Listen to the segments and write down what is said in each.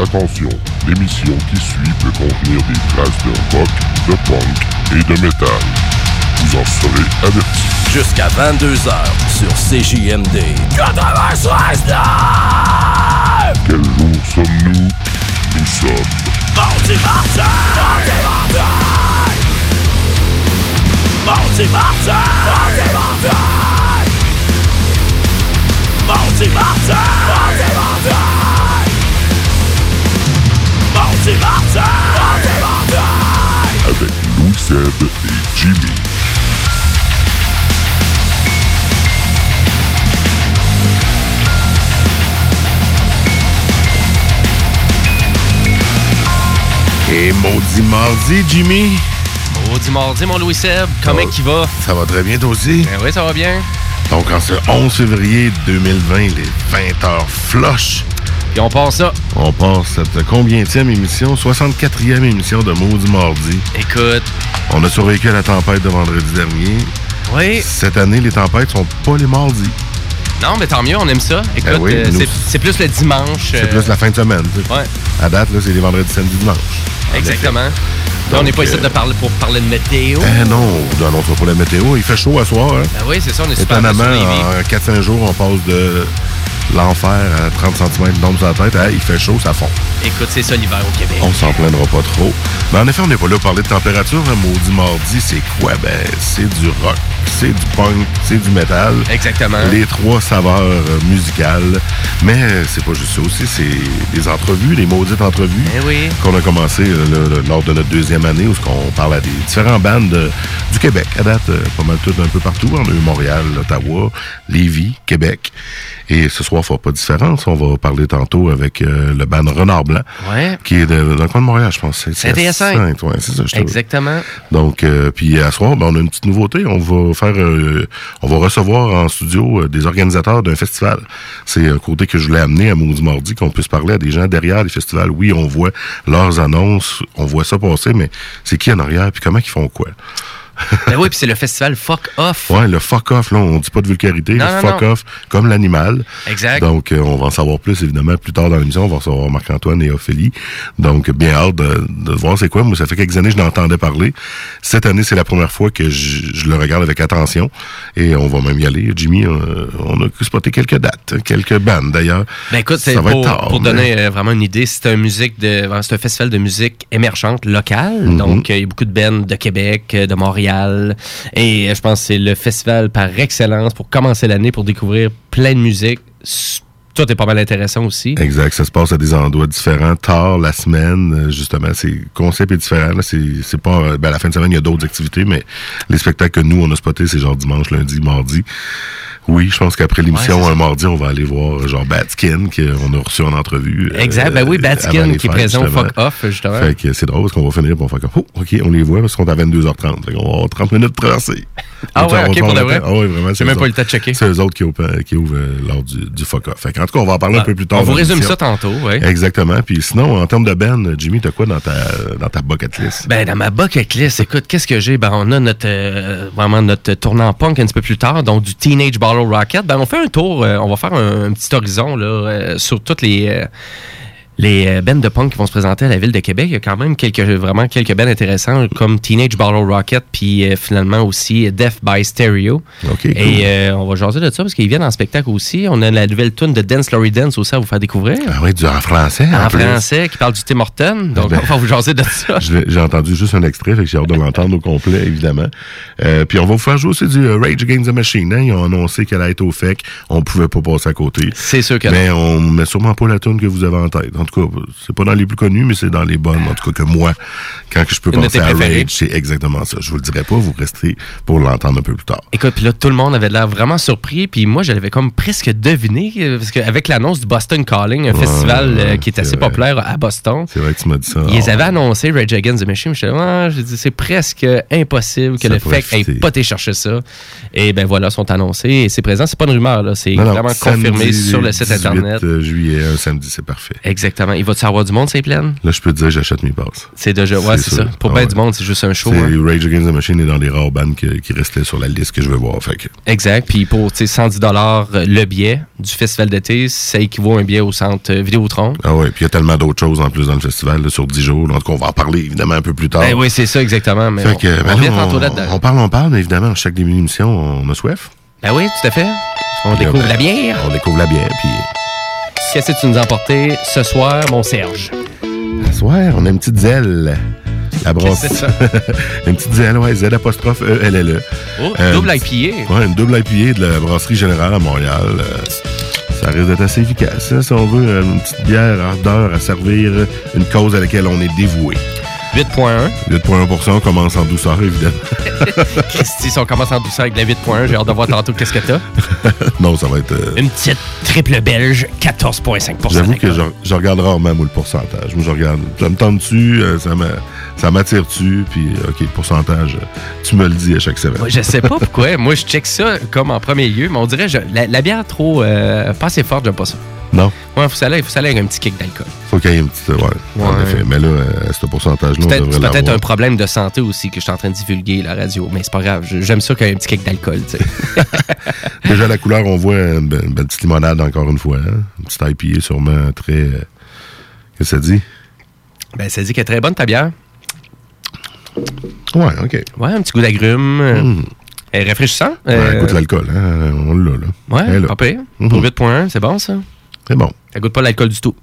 Attention, l'émission qui suit peut contenir des traces de rock, de punk et de métal. Vous en serez avertis. Jusqu'à 22h sur CJMD. 96 Quel jour sommes-nous? Nous sommes Mardi Martin! Mardi Martin! Mardi Martin! Mardi Martin! Mardi Martin! Mardi Martin! Avec Louis Seb et Jimmy. Et maudit mardi, Jimmy. Maudit mardi, mon Louis Seb. Comment Oh. il va? Ça va très bien, toi aussi? Ben oui, ça va bien. Donc, en ce 11 février 2020, les 20 heures flush, On passe ça. on passe cette combienième émission? 64e émission de Maudit Mardi. Écoute. On a survécu à la tempête de vendredi dernier. Oui. Cette année, les tempêtes sont pas les mardis. Non, mais tant mieux, on aime ça. Écoute, Ben oui, euh, nous- c'est- plus le dimanche. C'est euh, plus la fin de semaine. tu sais. Ouais, À date, là, c'est les vendredis, samedi, dimanche. exactement. Là, on n'est Donc, pas ici euh, de parler pour parler de météo. Eh non, non, non, pas la météo. Il fait chaud à soir. Hein? Ben oui, c'est ça, on est super Étonnamment, Lévis. en 4-5 jours, on passe de l'enfer à 30 cm d'ombre sur la tête. Hey, il fait chaud, ça fond. Écoute, c'est ça l'hiver au Québec. On s'en plaindra pas trop. Mais en effet, on n'est pas là pour parler de température. Un maudit mardi, c'est quoi? Ben, c'est du rock, c'est du punk, c'est du métal. Exactement. Les trois saveurs euh, musicales. Mais euh, c'est pas juste ça aussi, c'est des entrevues, des maudites entrevues Eh oui. qu'on a commencé euh, lors de notre deuxième année où on parle à des différentes bandes euh, du Québec. À date, euh, pas mal toutes un peu partout. On a eu Montréal, Ottawa, Lévis, Québec. Et ce soir, il fera pas de différence. On va parler tantôt avec euh, le band Renard Blanc, Ouais. qui est de- dans le coin de Montréal, je pense. C'est Saint-Hyacinthe. Ouais, c'est ça, je te- Exactement. donc, euh, puis à soir, ben, on a une petite nouveauté. On va faire, euh, on va recevoir en studio des organisateurs d'un festival. C'est un côté que je voulais amener à Maudit Mardi, qu'on puisse parler à des gens derrière les festivals. Oui, on voit leurs annonces, on voit ça passer, mais c'est qui en arrière, puis comment ils font quoi? Ben oui, puis c'est le festival Fuck Off. Ouais, le fuck off, là, on dit pas de vulgarité, Non, le non, fuck non. off, comme l'animal. Exact. Donc, euh, on va en savoir plus, évidemment, plus tard dans l'émission. On va recevoir Marc-Antoine et Ophélie. Donc, bien hâte de, de voir c'est quoi. Moi, ça fait quelques années que je l'entendais parler. Cette année, c'est la première fois que je, je le regarde avec attention. Et on va même y aller. Jimmy, euh, on a spoté quelques dates, quelques bandes, d'ailleurs. Ben écoute, c'est Ça va pour, être tard, pour mais- donner euh, vraiment une idée, c'est un musique de c'est un festival de musique émergente locale. Mhm. Donc il y a beaucoup de bands de Québec, de Montréal et euh, je pense que c'est le festival par excellence pour commencer l'année pour découvrir plein de musique. S- Tout est pas mal intéressant aussi. Exact, ça se passe à des endroits différents, tard la semaine, euh, justement, c'est concept est différent. c'est pas euh, ben, à la fin de semaine, il y a d'autres activités, mais les spectacles que nous on a spotés, c'est genre dimanche, lundi, mardi. Oui, je pense qu'après l'émission, Ouais, un mardi, on va aller voir euh, genre Batskin, qu'on a reçu en entrevue. euh, Exact. Ben oui, Batskin qui est présent au. Fuck Off, justement. Fait que c'est drôle parce qu'on va finir pour faire comme, oh, OK, on les voit parce qu'on est à 22h30. Fait qu'on va avoir 30 minutes de traversée. Ah Donc, ouais, ok, pour de vrai? Ah ouais, vraiment. J'ai c'est même pas le temps de checker. C'est eux autres qui ouvrent, qui ouvrent euh, lors du, du fuck off. Fait qu'en tout cas, on va en parler un peu plus tard. On vous résume ça tantôt, oui. Exactement. Puis sinon, en termes de Ben, Jimmy, t'as quoi dans ta, dans ta bucket list? Ben, dans ma bucket list, écoute, qu'est-ce que j'ai? Ben, on a notre, euh, vraiment notre tournant punk un petit peu plus tard, donc du Teenage Bottle Rocket. Ben, on fait un tour, euh, on va faire un, un petit horizon, là, euh, sur toutes les, euh, les euh, bands de punk qui vont se présenter à la ville de Québec. Il y a quand même quelques, vraiment quelques bands intéressants, comme Teenage Bottle Rocket, puis euh, finalement aussi Death by Stereo. Cool. Et euh, on va jaser de ça parce qu'ils viennent en spectacle aussi. On a la nouvelle tune de Dance Laurie Dance aussi à vous faire découvrir. Ah oui, du en français. en plus. français, qui parle du Tim Horton. Donc, Ben- on va vous jaser de ça. J'ai entendu juste un extrait, fait que j'ai hâte de l'entendre au complet, évidemment. Euh, puis on va vous faire jouer aussi du Rage Against the Machine. Hein? Ils ont annoncé qu'elle allait être au FEC. On pouvait pas passer à côté. C'est sûr que Mais on met sûrement pas la tune que vous avez en tête. En tout cas, c'est pas dans les plus connus, mais c'est dans les bonnes. En tout cas, que moi, quand je peux Une penser à. Rage, c'est exactement ça. Je vous le dirai pas, vous resterez pour l'entendre un peu plus tard. Écoute, puis là, tout le monde avait l'air vraiment surpris. Puis moi, j'avais comme presque deviné, euh, parce qu'avec l'annonce du Boston Calling, un Ouais, festival euh, qui est assez vrai. populaire à Boston, C'est vrai que tu m'as dit ça. ils Ah, avaient annoncé Rage Against the Machine. J'étais là, Ah, j'ai dit, c'est presque impossible que Ça le fitter. ait pas été chercher ça. Et ben voilà, sont annoncés. Et c'est présent, c'est pas une rumeur, là. C'est vraiment confirmé sur le site 18 Internet. euh, juillet, un samedi, c'est parfait. Exactement. Exactement. Il va-tu avoir du monde, c'est plein? Là, je peux te dire, j'achète mes passes. C'est déjà, ouais, c'est ça. Pour Ah bien ouais. du monde, c'est juste un show. Hein. Rage Against the Machine est dans les rares bands qui, qui restaient sur la liste que je veux voir. Fait que, Exact. Puis pour tu sais, 110 le billet du festival d'été, ça équivaut à un billet au centre euh, Vidéotron. ah ouais, puis il y a tellement d'autres choses en plus dans le festival, là, sur 10 jours. En tout cas, on va en parler évidemment un peu plus tard. Ben oui, c'est ça, exactement. Mais Fait on, que, ben on là, on, on parle, on parle, mais évidemment, chaque début d'émission, on a soif. Ben oui, tout à fait. On là, découvre ben, la bière. On découvre la bière, puis Qu'est-ce que tu nous as emporté ce soir, mon Serge? ce soir, on a une petite zèle. La brosse. C'est ça? une petite zèle, ouais, Z apostrophe E L L E. Oh, Euh, double IPA. Ouais, une double IPA de la brasserie générale à Montréal. Euh, ça risque d'être assez efficace, hein, si on veut. euh, Une petite bière ardeur à servir une cause à laquelle on est dévoué. 8.1. 8,1 on commence en douceur, évidemment. Christy, si on commence en douceur avec la 8.1, j'ai hâte de voir tantôt qu'est-ce que t'as. non, ça va être... euh, Une petite triple belge, 14.5% J'avoue que je, regarde rarement, moi, le pourcentage. Moi, je regarde, ça me tente-tu, euh, ça m'a- ça m'attire-tu, puis, euh, OK, le pourcentage, euh, tu me le dis à chaque semaine. Moi, je sais pas pourquoi. Moi, je check ça comme en premier lieu, mais on dirait je- la, la bière trop euh, pas assez forte, j'aime pas ça. Non, Ouais, aller, faut ça aller avec un petit kick d'alcool. faut qu'il y ait une petite... Ouais, en Ouais. effet. Mais là, euh, ce pourcentage-là, on devrait c'est peut-être un problème de santé aussi que je suis en train de divulguer la radio, mais c'est pas grave. J'aime ça qu'il y ait un petit kick d'alcool, tu sais. Déjà, à la couleur, on voit une belle, une belle petite limonade, encore une fois. hein. Une petite IPA, sûrement très... euh, Qu'est-ce que ça dit? ben, ça dit qu'elle est très bonne ta bière. Ouais, OK. Ouais, un petit goût d'agrumes. euh, Mm. Elle est rafraîchissant. Ouais, Euh, goûte l'alcool, hein? On l'a, là. Elle ouais, pas pire. Mhm. Pour 8.1, c'est bon ça? C'est bon. Ça goûte pas l'alcool du tout.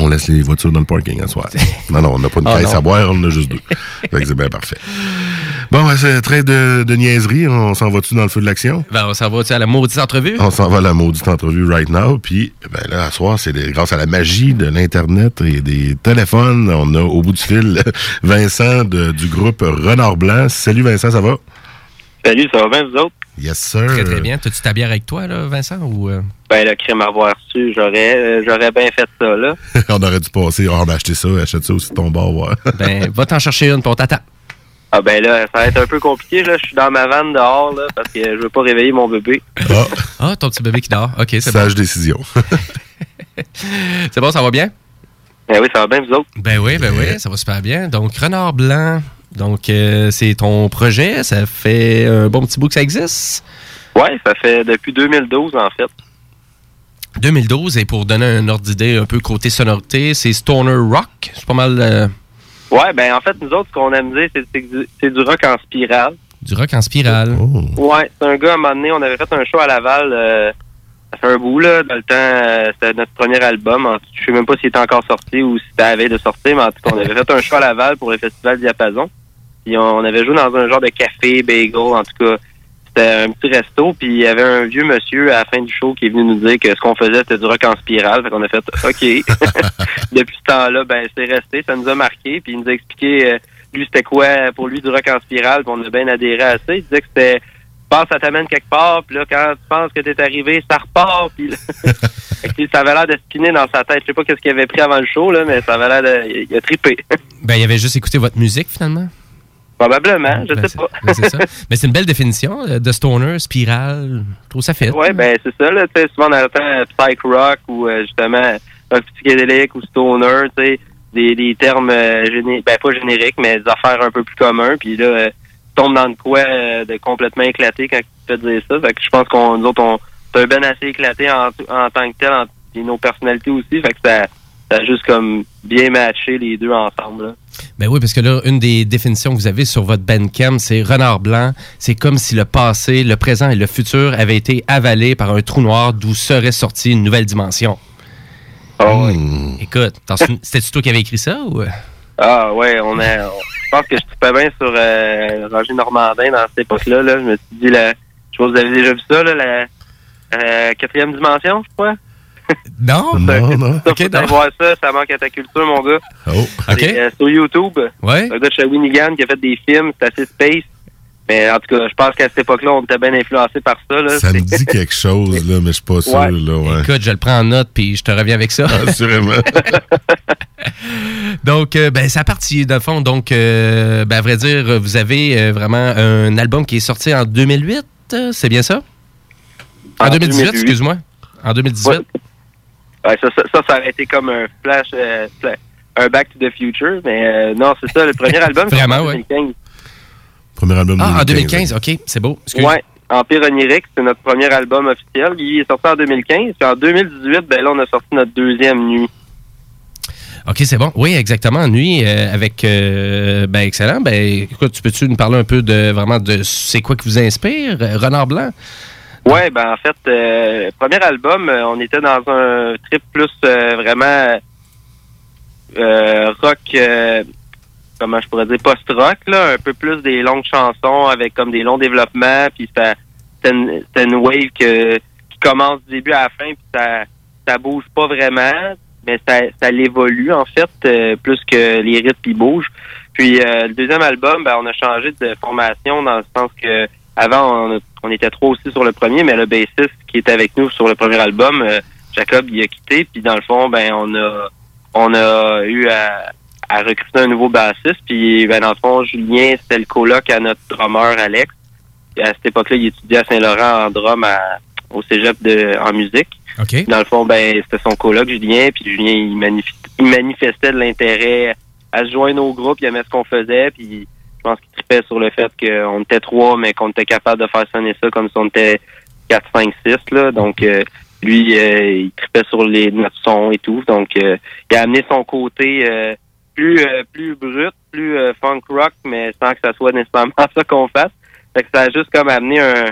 On laisse les voitures dans le parking à soir. Non, non, on n'a pas une Ah, caisse non. à boire, on en a juste deux. fait que c'est bien parfait. Bon, ben, c'est très de, de niaiserie. On s'en va-tu dans le feu de l'action? Ben, on s'en va tu sais, à la maudite entrevue. On s'en va à la maudite entrevue right now. Puis, ben là, à soir, c'est grâce à la magie de l'Internet et des téléphones. On a au bout du fil Vincent de- du groupe Renard Blanc. Salut Vincent, ça va? Salut, ça va bien, vous autres? Yes, sir. Très, très bien. T'as-tu ta bière avec toi, là, Vincent? Ou, euh? Ben, le crime à avoir su, j'aurais, euh, j'aurais bien fait ça, là. on aurait dû passer. Ah, ben, acheter ça, achète ça aussi de ton bar, ouais. Ben, va t'en chercher une, pour t'attends. Ah, ben là, ça va être un peu compliqué, là. Je suis dans ma vanne dehors, là, parce que je veux pas réveiller mon bébé. Ah, Ah, ton petit bébé qui dort. OK, c'est bon. sage décision. C'est bon, ça va bien? Ben oui, ça va bien, vous autres? Ben oui, ben oui, ça va super bien. Donc, Renard Blanc, donc euh, c'est ton projet. Ça fait un bon petit bout que ça existe? Ouais, ça fait depuis 2012, en fait. 2012, et pour donner un ordre d'idée un peu côté sonorité, c'est Stoner Rock. C'est pas mal euh, Ouais, ben, en fait, nous autres, ce qu'on aime dire, c'est du, c'est du rock en spirale. du rock en spirale. Oh. Ouais, c'est un gars, à un moment donné, on avait fait un show à Laval, euh, ça fait un bout, là, dans le temps, euh, c'était notre premier album. En je sais même pas s'il était encore sorti ou si c'était à la veille de sortir, mais en tout cas, on avait fait un show à Laval pour le Festival Diapason. Puis on, on avait joué dans un genre de café, bagel, en tout cas. C'était un petit resto, puis il y avait un vieux monsieur à la fin du show qui est venu nous dire que ce qu'on faisait, c'était du rock en spirale. Fait qu'on a fait OK. Depuis ce temps-là, ben c'est resté, ça nous a marqué, puis il nous a expliqué euh, lui c'était quoi pour lui du rock en spirale, puis on a bien adhéré à ça. Il disait que c'était pense ça t'amène quelque part, puis là, quand tu penses que t'es arrivé, ça repart, puis là, que, ça avait l'air de spinner dans sa tête. Je sais pas qu'est-ce qu'il avait pris avant le show, là, mais ça avait l'air de... Il a trippé. Ben, il avait juste écouté votre musique, finalement? Probablement, je Ben, sais pas. ben, c'est ça. Mais c'est une belle définition euh, de Stoner, spirale. Je trouve ça fait. Ouais, ben c'est ça, là, tu sais, souvent on entend euh, psych rock ou euh, justement rock psychédélique ou stoner, tu sais, des, des termes euh, géné- ben pas génériques, mais des affaires un peu plus communs, puis là, euh, tombes dans le quoi euh, de complètement éclaté quand tu te fais dire ça. Fait que je pense qu'on nous autres, on c'est un ben assez éclaté en, en tant que tel, en, puis nos personnalités aussi, fait que ça, ça a juste comme bien matché les deux ensemble. Là. Ben oui, parce que là, une des définitions que vous avez sur votre Bandcamp, c'est renard blanc. C'est comme si le passé, le présent et le futur avaient été avalés par un trou noir d'où serait sortie une nouvelle dimension. Hmm. Écoute, c'était-tu toi qui avais écrit ça ou... Ah ouais, on a. je pense que je trippais bien sur euh, Roger Normandin dans cette époque-là. Là. Je me suis dit, la, je pas si vous avez déjà vu ça, là, la euh, quatrième dimension, je crois. Non? Non, non. Ça, Ok, faut aller non. voir ça, ça manque à ta culture, mon gars. Oh. OK. Euh, sur YouTube, Ouais. un gars de Shawinigan qui a fait des films, c'est assez space. Mais en tout cas, je pense qu'à cette époque-là, on était bien influencé par ça. Là. Ça me dit quelque chose, là, mais je suis pas sûr, Ouais. là, ouais. Écoute, je le prends en note puis je te reviens avec ça. Assurément. Donc, euh, ben, c'est à partir, dans le fond. Donc, euh, ben, à vrai dire, vous avez euh, vraiment un album qui est sorti en 2008, euh, c'est bien ça? En, En 2018, 2008. excuse-moi. En 2018. Ouais. Ouais, ça, ça, ça, ça aurait été comme un flash, euh, fla- un Back to the Future, mais euh, non, c'est ça, le premier album, Vraiment. 2015. Premier album Ah, en 2015, OK, c'est beau. Excuse. Ouais, Empire Onirique, c'est notre premier album officiel. Il est sorti en 2015, puis en 2018, ben là, on a sorti notre deuxième nuit. OK, c'est bon. Oui, exactement. Nuit euh, avec. euh, ben, excellent. Ben, écoute, tu peux-tu nous parler un peu de vraiment de c'est quoi qui vous inspire? euh, Renard Blanc? Ouais, ben en fait, euh, premier album, on était dans un trip plus euh, vraiment euh, rock, euh, comment je pourrais dire, post-rock, là, un peu plus des longues chansons avec comme des longs développements, puis ça- c'était une, une wave que, qui commence du début à la fin, puis ça, ça bouge pas vraiment, mais ça, ça l'évolue en fait, euh, plus que les rythmes qui bougent. Puis euh, le deuxième album, ben, on a changé de formation dans le sens que avant on, on était trois aussi sur le premier, mais le bassiste qui était avec nous sur le premier album, euh, Jacob, il a quitté. Puis dans le fond, ben on a on a eu à, à recruter un nouveau bassiste. Puis ben dans le fond, Julien, c'était le coloc à notre drummer Alex. À cette époque-là, il étudiait à Saint-Laurent en drum à- au cégep de, en musique. OK. Dans le fond, ben c'était son coloc Julien, puis Julien il, manif- il manifestait de l'intérêt à se joindre au groupe, il aimait ce qu'on faisait, puis je pense qu'il tripait sur le fait qu'on était trois, mais qu'on était capable de faire sonner ça comme si on était 4, 5, 6, là. Donc euh, lui, euh, il tripait sur les notre son et tout. Donc euh, il a amené son côté euh, plus euh, plus brut, plus euh, funk rock, mais sans que ça soit nécessairement ça qu'on fasse. Fait que ça a juste comme amené un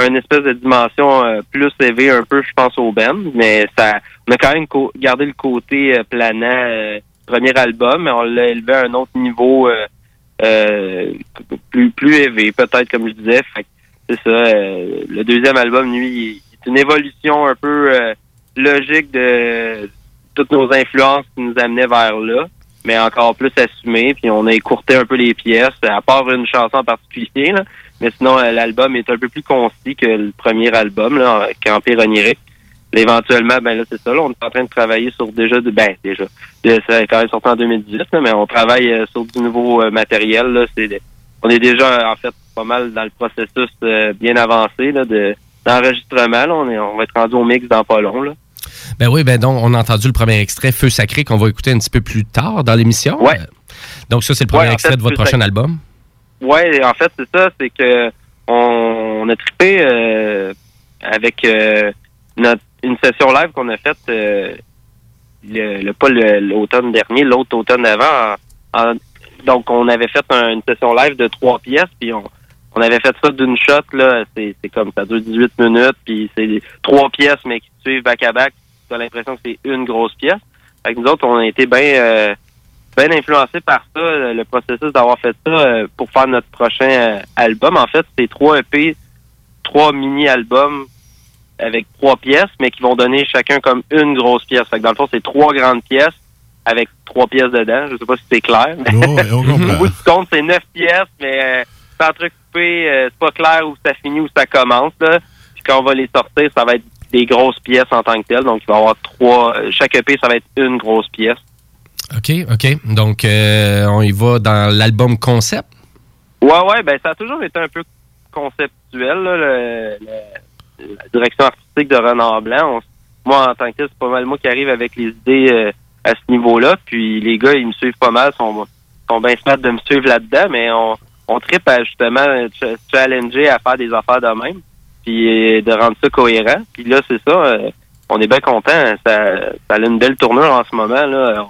une espèce de dimension euh, plus élevée un peu, je pense, au band, mais ça, on a quand même gardé le côté euh, planant euh, premier album, mais on l'a élevé à un autre niveau euh, plus plus élevé, peut-être comme je disais. Fait c'est ça. le deuxième album, lui, c'est une évolution un peu logique de toutes nos influences qui nous amenaient vers là, mais encore plus assumé. Puis on a écourté un peu les pièces, à part une chanson en particulier. Là. Mais sinon, euh, l'album est un peu plus concis que le premier album, là, Onirique. Éventuellement, ben là, c'est ça. Là, on est en train de travailler sur déjà de ben déjà. Ça a quand même sorti en 2018, là, mais on travaille euh, sur du nouveau euh, matériel. Là. On est déjà en fait pas mal dans le processus bien avancé là, de d'enregistrement. On, est, on va être rendu au mix dans pas long. Là. Ben oui, ben donc, on a entendu le premier extrait, Feu Sacré, qu'on va écouter un petit peu plus tard dans l'émission. Ouais. Euh, Donc, ça, c'est le premier Ouais, extrait fait, de votre prochain Sacré. album. Ouais, en fait, c'est ça, c'est que on, on a trippé euh, avec euh, notre une session live qu'on a faite euh, le, le- pas l'automne dernier, l'autre automne d'avant. donc on avait fait un- une session live de trois pièces, puis on, on avait fait ça d'une shot, là, c'est comme ça dure 18 minutes, puis c'est trois pièces, mais qui suivent back à back, tu as l'impression que c'est une grosse pièce. Fait que nous autres, on a été bien euh, bien influencé par ça, le le processus d'avoir fait ça euh, pour faire notre prochain euh, album. En fait, c'est trois EP, trois mini-albums avec trois pièces, mais qui vont donner chacun comme une grosse pièce. Fait que dans le fond, c'est trois grandes pièces avec trois pièces dedans. Je sais pas si c'est clair. Oh, Au bout du compte, c'est neuf pièces, mais euh, sans entrecoupé, euh, c'est pas clair où ça finit, où ça commence. Là. Puis quand on va les sortir, ça va être des grosses pièces en tant que telles. Donc, il va y avoir trois. euh, Chaque EP, ça va être une grosse pièce. OK, OK. Donc, euh, on y va dans l'album concept? Ouais, ouais, ben ça a toujours été un peu conceptuel, là, le- le- la direction artistique de Renard Blanc. On- moi, en tant que tel, c'est pas mal moi qui arrive avec les idées euh, à ce niveau-là. Puis les gars, ils me suivent pas mal, sont, sont bien smart de me suivre là-dedans, mais on, on tripe à justement ch- challenger à faire des affaires de même, puis de rendre ça cohérent. Puis là, c'est ça, euh, on est bien content. Ça, ça a une belle tournure en ce moment. là.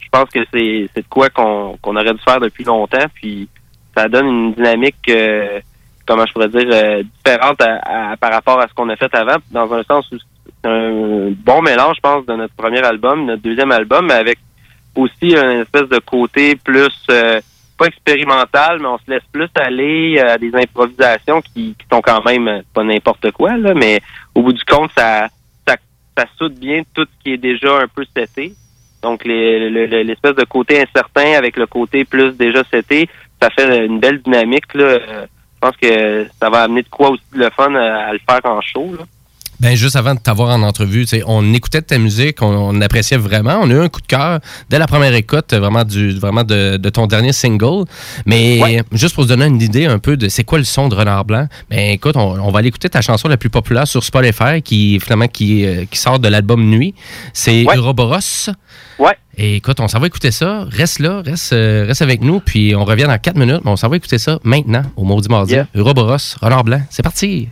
Je pense que c'est de quoi qu'on qu'on aurait dû faire depuis longtemps. Puis ça donne une dynamique, euh, comment je pourrais dire, euh, différente à- à- par rapport à ce qu'on a fait avant, dans un sens où c'est un bon mélange, je pense, de notre premier album, notre deuxième album, mais avec aussi une espèce de côté plus, euh, pas expérimental, mais on se laisse plus aller euh, à des improvisations qui, qui sont quand même euh, pas n'importe quoi, là, mais au bout du compte, ça, ça, ça soude bien tout ce qui est déjà un peu seté. Donc, les- le- le- l'espèce de côté incertain avec le côté plus déjà seté, ça fait une belle dynamique. Là. Euh, Je pense que ça va amener de quoi aussi de le fun à, à le faire en show. Là. Ben, juste avant de t'avoir en entrevue, on écoutait ta musique, on, on appréciait vraiment. On a eu un coup de cœur dès la première écoute, vraiment, du, vraiment de, de ton dernier single. Mais Ouais. juste pour se donner une idée un peu de c'est quoi le son de Renard Blanc, ben écoute, on, on va aller écouter ta chanson la plus populaire sur Spotify qui, finalement, qui, euh, qui sort de l'album Nuit. C'est Ouais. Uroboros. Ouais. Et écoute, on s'en va écouter ça. Reste là, reste, euh, reste avec nous, puis on revient dans 4 minutes. Mais on s'en va écouter ça maintenant, au Maudit Mardi. Yeah. Uroboros, Renard Blanc. C'est parti!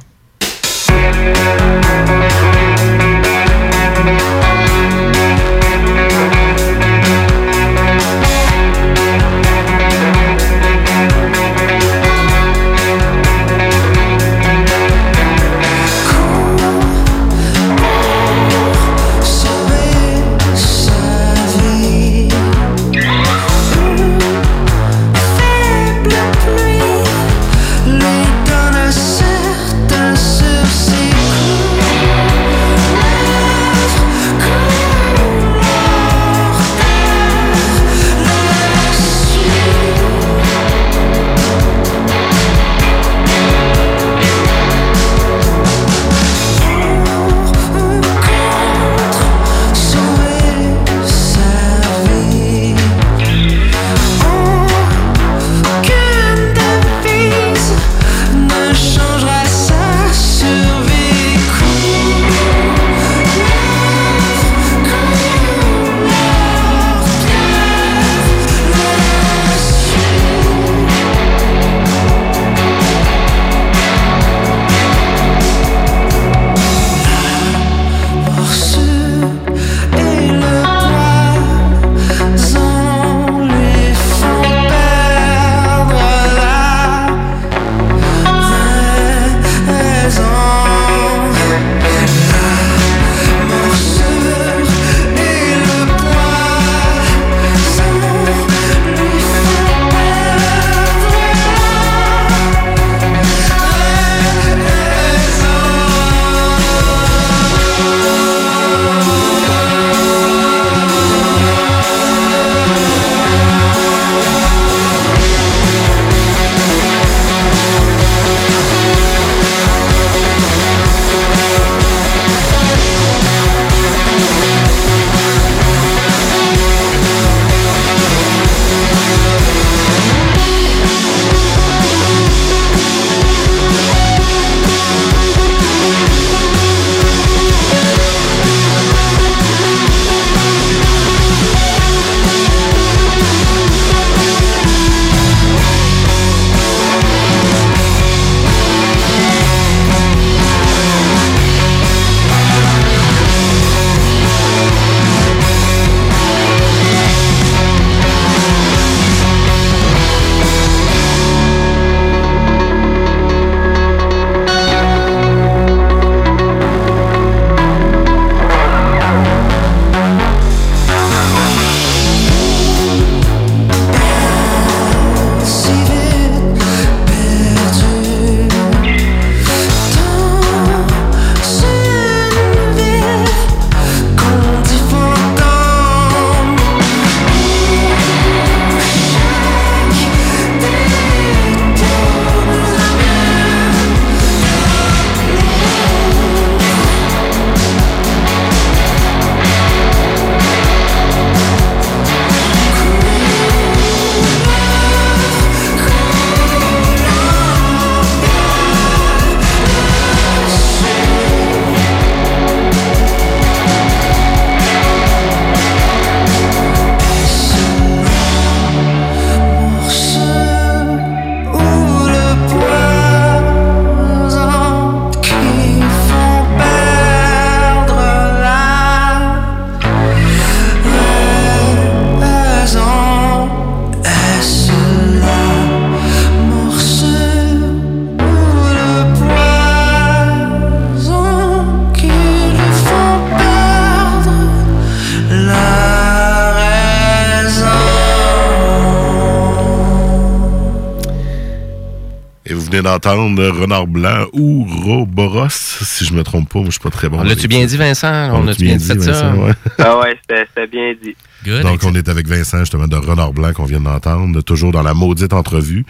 Renard Blanc ou Roboros, si je me trompe pas. Moi, je suis pas très bon. On l'a-tu bien dit, Vincent? On a-tu bien dit ça? Vincent, ouais. Ah ouais, c'était c'était bien dit. Good. Donc, on est avec Vincent, justement, de Renard Blanc qu'on vient d'entendre, toujours dans la maudite entrevue.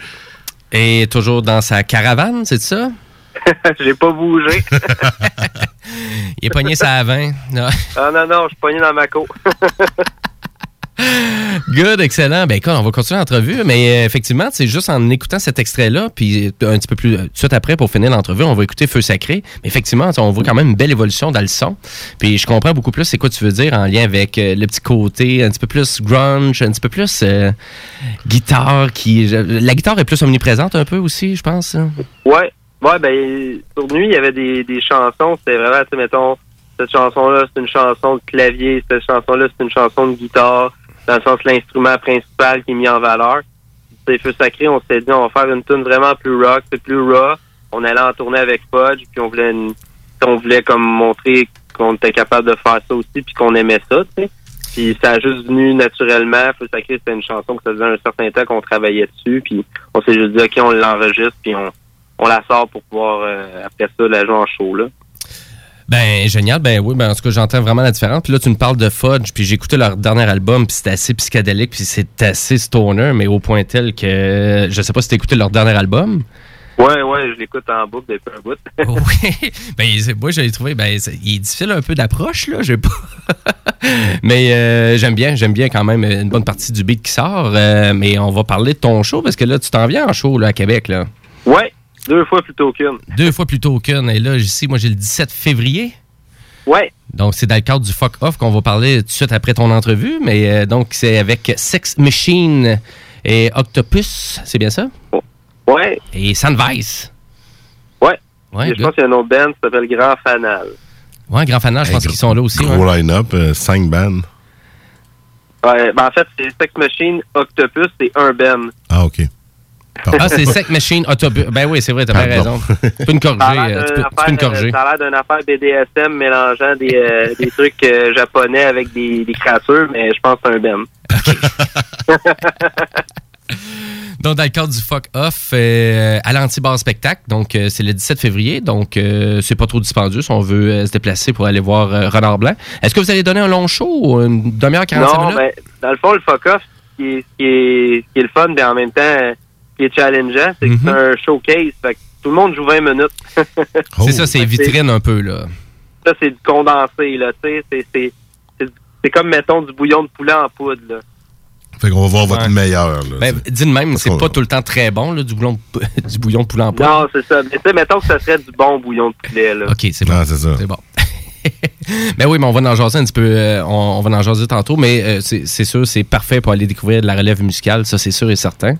Et toujours dans sa caravane, c'est ça? J'ai pas bougé. Il est pogné ça à 20. Non. Ah non, non, je suis pogné dans ma cour. Good, excellent. Ben écoute, on va continuer l'entrevue, mais euh, effectivement, c'est juste en écoutant cet extrait-là, puis euh, un petit peu plus euh, tout après, pour finir l'entrevue, on va écouter Feu Sacré. Mais effectivement, on voit quand même une belle évolution dans le son. Puis je comprends beaucoup plus c'est quoi tu veux dire en lien avec euh, le petit côté un petit peu plus grunge, un petit peu plus guitare qui... La guitare est plus omniprésente un peu aussi, je pense. hein. Ouais, ouais, ben, sur nuit, il y avait des, des chansons, c'était vraiment, mettons, cette chanson-là, c'est une chanson de clavier, cette chanson-là, c'est une chanson de guitare, dans le sens l'instrument principal qui est mis en valeur. C'est Feu Sacré, on s'est dit, on va faire une tune vraiment plus rock, plus raw. On allait en tourner avec Fudge, puis on voulait une- on voulait comme montrer qu'on était capable de faire ça aussi, puis qu'on aimait ça, tu sais. Puis ça a juste venu naturellement. Feu Sacré, c'était une chanson que ça faisait un certain temps qu'on travaillait dessus, puis on s'est juste dit, OK, on l'enregistre, puis on, on la sort pour pouvoir, euh, après ça, la jouer en show, là. Ben, génial. Ben oui, ben en tout cas, j'entends vraiment la différence. Puis là, tu me parles de Fudge, puis j'ai écouté leur dernier album, puis c'était assez psychédélique, puis c'est assez stoner, mais au point tel que je sais pas si t'as écouté leur dernier album. Ouais, ouais, je l'écoute en boucle depuis un bout. oui. Ben, c'est- moi, j'ai trouvé, ben, c'est- il est difficile un peu d'approche, là. J'ai pas. mais euh, j'aime bien, j'aime bien quand même une bonne partie du beat qui sort. euh, mais on va parler de ton show, parce que là, tu t'en viens en show, là, à Québec, là. ouais, deux fois plutôt qu'une. Deux fois plus tôt qu'une. Et là, ici, moi, j'ai le 17 février. Ouais, Donc, c'est dans le cadre du Fuck Off qu'on va parler tout de suite après ton entrevue. Mais euh, donc, c'est avec Sex Machine et Octopus. C'est bien ça? ouais, Et Sandvice. ouais. Ouais, Et je pense qu'il y a un autre band qui s'appelle Grand Fanal. ouais grand fanage, je pense Hey, qu'ils sont là aussi. Gros line-up, 5 bands. Ouais, ben en fait, c'est Sex Machine, Octopus, c'est un band. Ah, OK. Ah, c'est Sex Machine Autobus. Ben oui, c'est vrai, t'as bien raison. Tu peux me corriger. Ça a euh, l'air tu, d'une peux, tu peux me affaire, corriger. ça a l'air d'une affaire BDSM mélangeant des, euh, des trucs euh, japonais avec des, des créatures, mais je pense que c'est un band. Donc, dans le cadre du Fuck Off, euh, à l'Antibar Spectacle, donc euh, c'est le 17 février, donc euh, c'est pas trop dispendieux si on veut euh, se déplacer pour aller voir euh, Renard Blanc. Est-ce que vous allez donner un long show ou une demi-heure, 45 Non, minutes? ben, dans le fond, le fuck-off, ce qui est, ce qui est, ce qui est le fun, mais en même temps, euh, qui est challengeant, c'est que Mhm. c'est un showcase. Fait que tout le monde joue 20 minutes. c'est ça, c'est vitrine un peu, là. Ça, c'est du condensé, là, tu sais. C'est, c'est, c'est, c'est comme, mettons, du bouillon de poulet en poudre, là. Fait qu'on va voir votre Ouais. meilleur. Là, Ben, dis de même, c'est pas tout le temps très bon, là, du, bouillon de, du bouillon de poulet en poudre. Non, c'est ça. Mais tu sais, mettons que ça serait du bon bouillon de poulet, là. OK, c'est bon. C'est ça. C'est bon. ben oui, mais on va en jaser un petit peu. euh, on, on va en jaser tantôt, mais euh, c'est c'est sûr, c'est parfait pour aller découvrir de la relève musicale, ça c'est sûr et certain.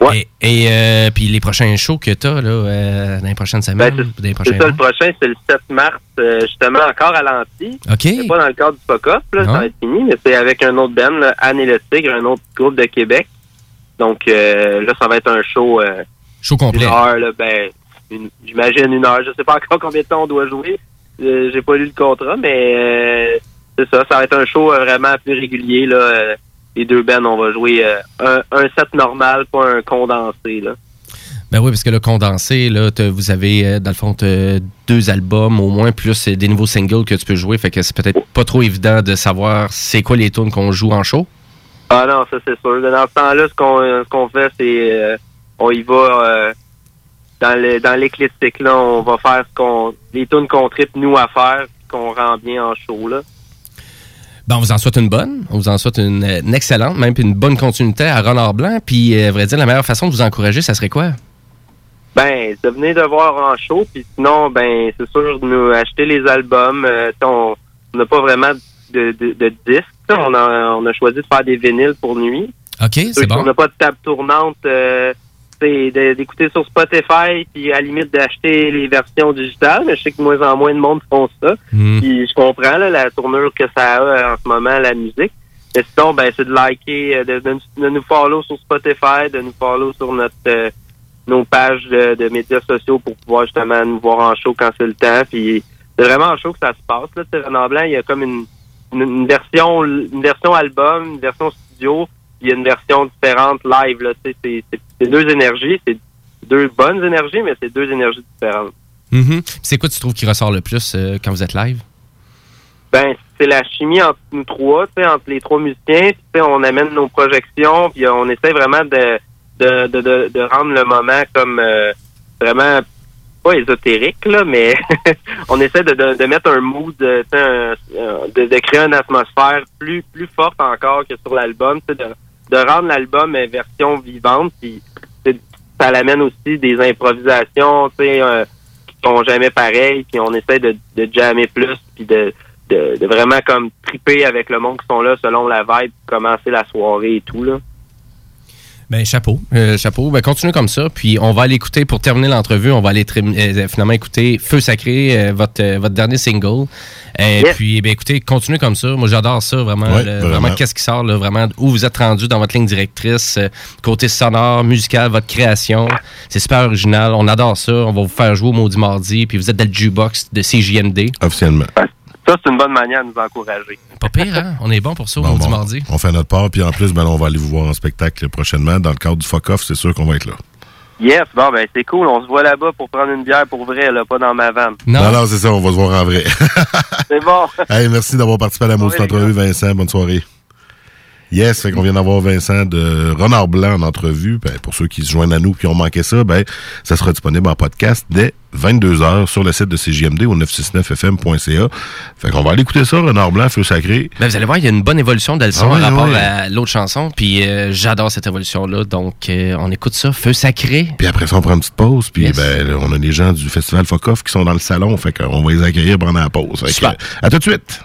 Ouais. Et, et, euh, puis les prochains shows que tu as là, euh, dans les prochaines semaines, Ben, ou dans les C'est ça, le prochain, c'est le 7 mars, euh, justement, encore à l'anti. OK. C'est pas dans le cadre du là, Non. ça va être fini, mais c'est avec un autre band, là, Anne et le Tigre, un autre groupe de Québec. Donc, euh, là, ça va être un show Show une complet. heure, là, ben, une- j'imagine une heure. Je sais pas encore combien de temps on doit jouer. J'ai pas lu le contrat, mais c'est ça. Ça va être un show vraiment plus régulier. Là. Les deux bands, on va jouer euh, un, un set normal, pas un condensé. Là. Ben oui, parce que le condensé, là, vous avez, euh, dans le fond, deux albums au moins, plus des nouveaux singles que tu peux jouer. Fait que c'est peut-être pas trop évident de savoir c'est quoi les tunes qu'on joue en show. Ah non, ça c'est sûr. Dans ce temps-là, ce qu'on ce qu'on fait, c'est euh, on y va euh, dans le dans l'éclectique. Là, on va faire ce qu'on les tunes qu'on tripe nous à faire, qu'on rend bien en show. Là. Ben, on vous en souhaite une bonne. On vous en souhaite une, euh, une excellente, même une bonne continuité à Renard Blanc. Puis, euh, à vrai dire, la meilleure façon de vous encourager, ça serait quoi? Ben, de venir de voir en show, puis sinon, ben, c'est sûr de nous acheter les albums. Euh, on n'a pas vraiment de, de, de disques. On a, on a choisi de faire des vinyles pour nuit. OK, c'est bon. On n'a pas de table tournante. Euh, d'écouter sur Spotify, puis à la limite d'acheter les versions digitales. Mais je sais que de moins en moins de monde font ça. Hmm. Puis je comprends là, la tournure que ça a euh, en ce moment, la musique. Mais sinon, ben, c'est de liker, euh, de, de, de nous follow sur Spotify, de nous follow sur notre euh, nos pages de, de médias sociaux pour pouvoir justement nous voir en show quand c'est le temps. Puis c'est vraiment en show que ça se passe. Là, Renan Blanc, il y a comme une, une, une version une version album, une version studio, puis il y a une version différente live. Là, c'est, deux énergies, c'est deux bonnes énergies, mais c'est deux énergies différentes. Mhm. Puis C'est quoi tu trouves qui ressort le plus euh, quand vous êtes live? Ben, c'est la chimie entre nous trois, entre les trois musiciens. Puis, on amène nos projections, puis on essaie vraiment de, de, de, de, de rendre le moment comme euh, vraiment pas ésotérique, là, mais on essaie de, de, de mettre un mood, euh, un- de, de créer une atmosphère plus plus forte encore que sur l'album, de, de rendre l'album version vivante, puis ça l'amène aussi des improvisations, tu sais, euh, qui sont jamais pareilles, puis on essaie de, de jammer plus, puis de, de, de vraiment comme triper avec le monde qui sont là selon la vibe, commencer la soirée et tout, là. Ben, chapeau. Euh, chapeau. Ben, continuez comme ça. Puis, on va aller écouter, pour terminer l'entrevue, on va aller euh, finalement écouter Feu Sacré, euh, votre, euh, votre dernier single. Et Yes. puis, ben, écoutez, continuez comme ça. Moi, j'adore ça, vraiment. Ouais, là. vraiment. qu'est-ce qui sort, là, vraiment, où vous êtes rendu dans votre ligne directrice, euh, côté sonore, musical, votre création. C'est super original. On adore ça. On va vous faire jouer au Maudit Mardi. Puis, vous êtes dans le jukebox de CJMD. Officiellement. Ça, c'est une bonne manière de nous encourager. Pas pire, hein? On est bon pour ça au Bon, Mardi. on fait notre part, puis en plus, ben, on va aller vous voir en spectacle prochainement. Dans le cadre du Fuck Off, c'est sûr qu'on va être là. Yes, bon, ben c'est cool. On se voit là-bas pour prendre une bière pour vrai, là, pas dans ma vanne. Non. Non, non, c'est ça, on va se voir en vrai. C'est bon. hey, merci d'avoir participé à la les entrevue, Vincent. Bonne soirée. Yes, fait qu'on vient d'avoir Vincent de Renard Blanc en entrevue. Ben, pour ceux qui se joignent à nous qui ont manqué ça, ben, ça sera disponible en podcast dès 22h sur le site de CJMD au 969fm.ca. Fait qu'on va aller écouter ça, Renard Blanc, Feu Sacré. Ben, vous allez voir, il y a une bonne évolution de Ah ouais, par rapport ouais. à l'autre chanson. Puis euh, j'adore cette évolution-là. Donc, euh, on écoute ça. Feu sacré. Puis après ça, on prend une petite pause. Puis Yes. ben, là, on a des gens du Festival Fuck Off qui sont dans le salon. Fait qu'on va les accueillir pendant la pause. Fait que, Super. à tout de suite.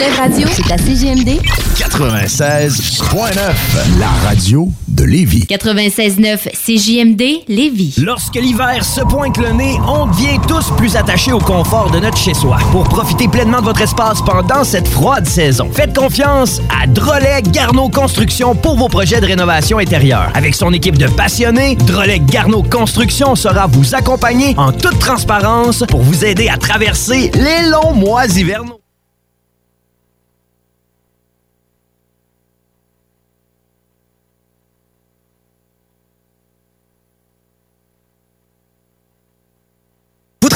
Relève radio, c'est à CGMD 96.9, la radio de Lévis. 96.9 CJMD Lévis. Lorsque l'hiver se pointe le nez, on devient tous plus attachés au confort de notre chez-soi. Pour profiter pleinement de votre espace pendant cette froide saison, faites confiance à Drolet Garneau Construction pour vos projets de rénovation intérieure. Avec son équipe de passionnés, Drolet Garneau Construction sera vous accompagner en toute transparence pour vous aider à traverser les longs mois hivernaux. Vous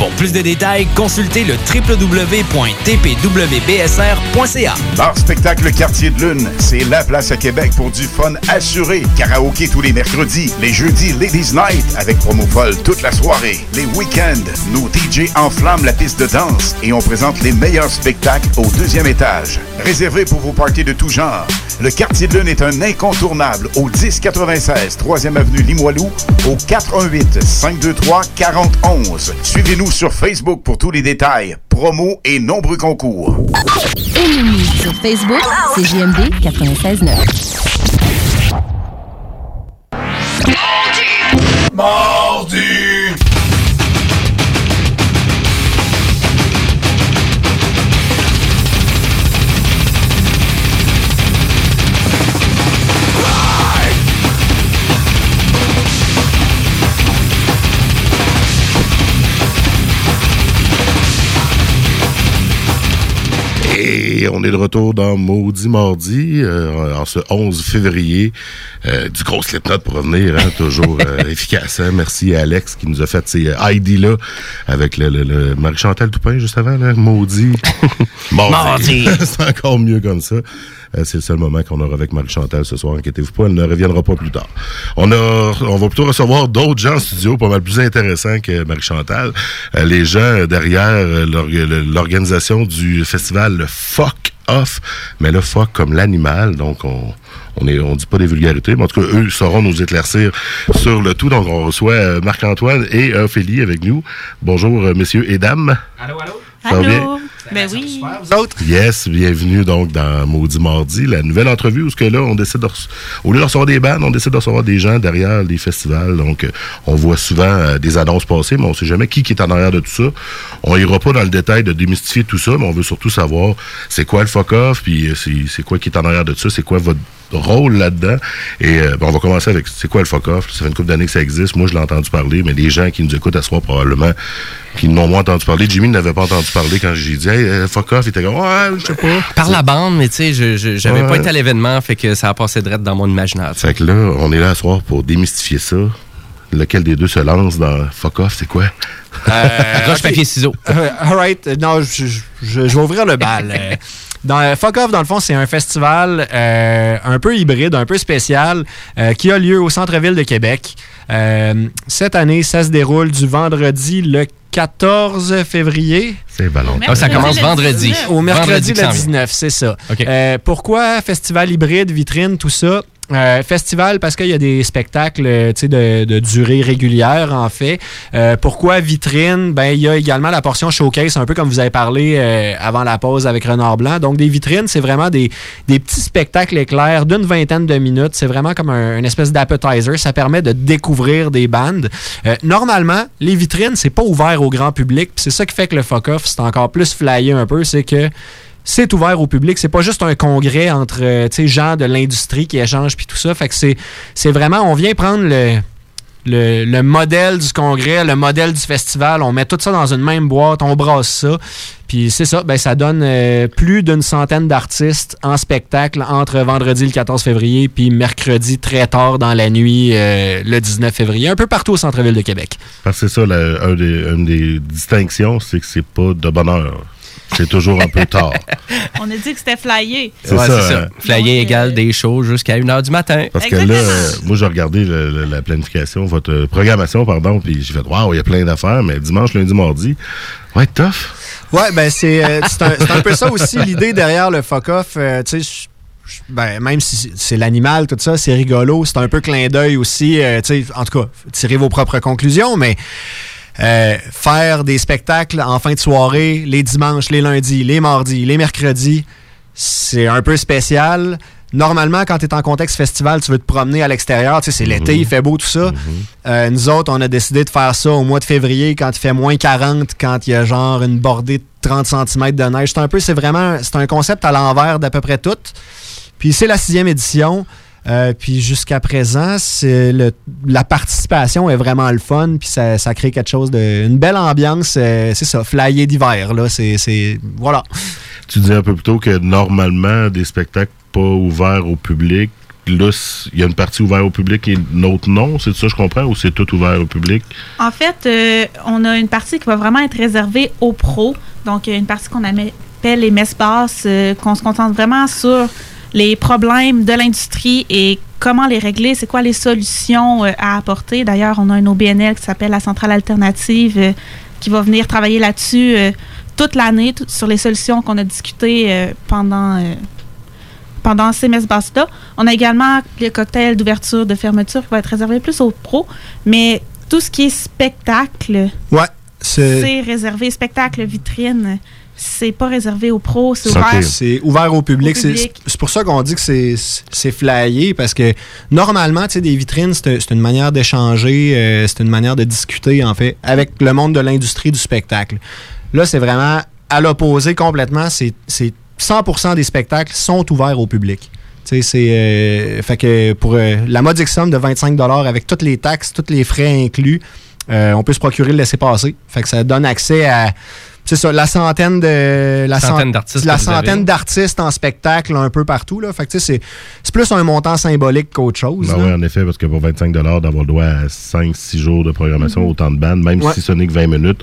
Pour plus de détails, consultez le www.tpwbsr.ca. Bar Spectacle Quartier de Lune, c'est la place à Québec pour du fun assuré. Karaoké tous les mercredis, les jeudis Ladies Night avec promo folle toute la soirée. Les week-ends, nos DJ enflamment la piste de danse et on présente les meilleurs spectacles au deuxième étage. Réservé pour vos parties de tout genre. Le Quartier de Lune est un incontournable au 1096 3e avenue Limoilou au 418 523 4011. Suivez-nous sur Facebook pour tous les détails, promos et nombreux concours. Aimez-nous sur Facebook, CJMD 96.9. Mardi! Et on est de retour dans Maudit Mardi, euh, en ce 11 février. Euh, du gros slipknot pour revenir, hein, toujours euh, efficace. hein. Merci à Alex qui nous a fait ces euh, ID-là avec le, le, le Marie-Chantal Toupin juste avant, là, Maudit. Mardi. C'est encore mieux comme ça. Euh, c'est le seul moment qu'on aura avec Marie-Chantal ce soir, inquiétez-vous pas, elle ne reviendra pas plus tard. On, a, on va plutôt recevoir d'autres gens en studio, pas mal plus intéressants que Marie-Chantal. Euh, les gens derrière euh, l'org- l'organisation du festival le Fuck Off, mais le fuck comme l'animal, donc on... On est, on dit pas des vulgarités, mais en tout cas, eux sauront nous éclaircir sur le tout. Donc, on reçoit euh, Marc-Antoine et Ophélie avec nous. Bonjour, euh, messieurs et dames. Allô, allô? Ça va bien? Ben oui. Vous autres? Yes, bienvenue donc dans Maudit Mardi, la nouvelle entrevue où ce que là, on décide de au lieu de recevoir des bandes, on décide de recevoir des gens derrière les festivals. Donc, euh, on voit souvent euh, des annonces passer, mais on sait jamais qui, qui est en arrière de tout ça. On ira pas dans le détail de démystifier tout ça, mais on veut surtout savoir c'est quoi le fuck-off, puis euh, c'est c'est quoi qui est en arrière de tout ça, c'est quoi votre rôle là-dedans. Et euh, ben, on va commencer avec c'est quoi le fuck-off. Ça fait une couple d'années que ça existe. Moi, je l'ai entendu parler, mais les gens qui nous écoutent à ce soir, probablement, qui n'ont moins entendu parler. Jimmy n'avait pas entendu parler quand j'ai dit hey, euh, fuck-off. Il était comme ouais, je sais pas. Par la bande, mais tu sais, j'avais Ouais. pas été à l'événement, fait que ça a passé direct dans mon imaginaire. Fait que là, on est là ce soir pour démystifier ça. Lequel des deux se lance dans fuck off, c'est quoi? Roche, papier, ciseaux. Euh, all right. Non, je, je- je- je vais ouvrir le bal. Dans, euh, Fuck Off, dans le fond, c'est un festival euh, un peu hybride, un peu spécial, euh, qui a lieu au centre-ville de Québec. Euh, cette année, ça se déroule du vendredi le 14 février. C'est ballon. Ah, ça commence vendredi. Au mercredi Vendredi le s'en vient. 19, c'est ça. OK. Euh, pourquoi festival hybride, vitrine, tout ça? Euh, festival parce qu'il y a des spectacles euh, de, de durée régulière en fait. Euh, pourquoi vitrine? Ben il y a également la portion showcase, un peu comme vous avez parlé euh, avant la pause avec Renard Blanc. Donc des vitrines, c'est vraiment des, des petits spectacles éclairs d'une vingtaine de minutes. C'est vraiment comme un, une espèce d'appetizer. Ça permet de découvrir des bandes. Euh, normalement, les vitrines, c'est pas ouvert au grand public. C'est ça qui fait que le fuck off, c'est encore plus flyé un peu. C'est que c'est ouvert au public. C'est pas juste un congrès entre euh, gens de l'industrie qui échangent puis tout ça. Fait que c'est, vraiment, on vient prendre le, le, le modèle du congrès, le modèle du festival. On met tout ça dans une même boîte, on brasse ça. Puis c'est ça, ben, ça donne euh, plus d'une centaine d'artistes en spectacle entre vendredi le 14 février puis mercredi très tard dans la nuit euh, le 19 février, un peu partout au centre-ville de Québec. C'est ça, un des, une des distinctions, c'est que c'est pas de bonne heure. C'est toujours un peu tard. On a dit que c'était flyé. C'est ça, hein. Flyer égale des shows jusqu'à 1h du matin. Parce que là, euh, moi, j'ai regardé le- le- la planification, votre euh, programmation, pardon, puis j'ai fait, waouh, il y a plein d'affaires, mais dimanche, lundi, mardi, ouais, tough. Ouais, ben c'est euh, c'est un, peu ça aussi l'idée derrière le fuck off. euh, tu sais, ben, même si c'est- c'est l'animal, tout ça, c'est rigolo. C'est un peu clin d'œil aussi. euh, tu sais, en tout cas, tirez vos propres conclusions, mais euh, faire des spectacles en fin de soirée, les dimanches, les lundis, les mardis, les mercredis, c'est un peu spécial. Normalement, quand tu es en contexte festival, tu veux te promener à l'extérieur. Tu sais, c'est l'été, il fait beau, tout ça. Euh, nous autres, on a décidé de faire ça au mois de février quand il fait moins 40, quand il y a genre une bordée de 30 cm de neige. C'est un peu, c'est vraiment, c'est un concept à l'envers d'à peu près tout. Puis c'est la sixième édition. Euh, puis jusqu'à présent, c'est le- la participation est vraiment le fun, puis ça, ça crée quelque chose de, une belle ambiance. euh, c'est ça, flyer d'hiver là. C'est, c'est- voilà. Tu disais un peu plus tôt que normalement, des spectacles pas ouverts au public, là, il y a une partie ouverte au public et une autre non, c'est ça, je comprends, ou c'est tout ouvert au public? En fait, euh, on a une partie qui va vraiment être réservée aux pros. Donc, il y a une partie qu'on appelle les messes basses, euh, qu'on se concentre vraiment sur les problèmes de l'industrie et comment les régler, c'est quoi les solutions euh, à apporter. D'ailleurs, on a un OBNL qui s'appelle la Centrale Alternative euh, qui va venir travailler là-dessus euh, toute l'année sur les solutions qu'on a discutées pendant, pendant ces messes basses-là. On a également le cocktail d'ouverture, de fermeture qui va être réservé plus aux pros, mais tout ce qui est spectacle, Ouais, c'est réservé. Spectacle, vitrine, c'est pas réservé aux pros, c'est C'est ouvert. C'est ouvert au public. Au C'est- public. C'est pour ça qu'on dit que c'est c'est flyé parce que normalement, tu sais, des vitrines, c'est c'est une manière d'échanger, euh, c'est une manière de discuter, en fait, avec le monde de l'industrie du spectacle. Là, c'est vraiment à l'opposé complètement. C'est c'est 100% des spectacles sont ouverts au public. Tu sais, c'est. euh, fait que pour euh, la modique somme de 25 avec toutes les taxes, tous les frais inclus, euh, on peut se procurer le laisser-passer. Fait que ça donne accès à. C'est ça, la centaine de. La Centaine cent- d'artistes La centaine d'artistes en spectacle un peu partout. Là. Fait que c'est c'est plus un montant symbolique qu'autre chose. Ben oui, en effet, parce que pour 25 d'avoir le droit à 5-6 jours de programmation, Mhm. autant de bandes, même Ouais. si ce n'est que 20 minutes,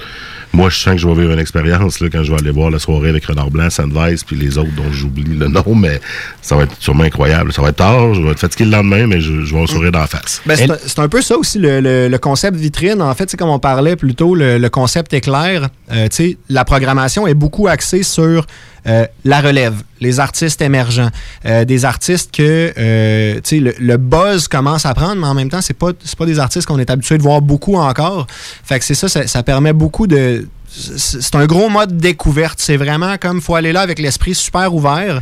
moi, je sens que je vais vivre une expérience là, quand je vais aller voir la soirée avec Renard Blanc, Sandvice, puis les autres dont j'oublie le nom, mais ça va être sûrement incroyable. Ça va être tard, je vais être fatigué le lendemain, mais je, je vais en sourire d'en face. Ben, c'est un- peu ça aussi, le, le- le concept vitrine. En fait, c'est comme on parlait plus tôt, le, le concept éclair. Euh, tu sais, la programmation est beaucoup axée sur euh, la relève, les artistes émergents, euh, des artistes que euh, le, le buzz commence à prendre, mais en même temps, c'est pas, pas des artistes qu'on est habitué de voir beaucoup encore. Fait que c'est ça, ça permet beaucoup de. C'est c'est un gros mode découverte. C'est vraiment comme faut aller là avec l'esprit super ouvert.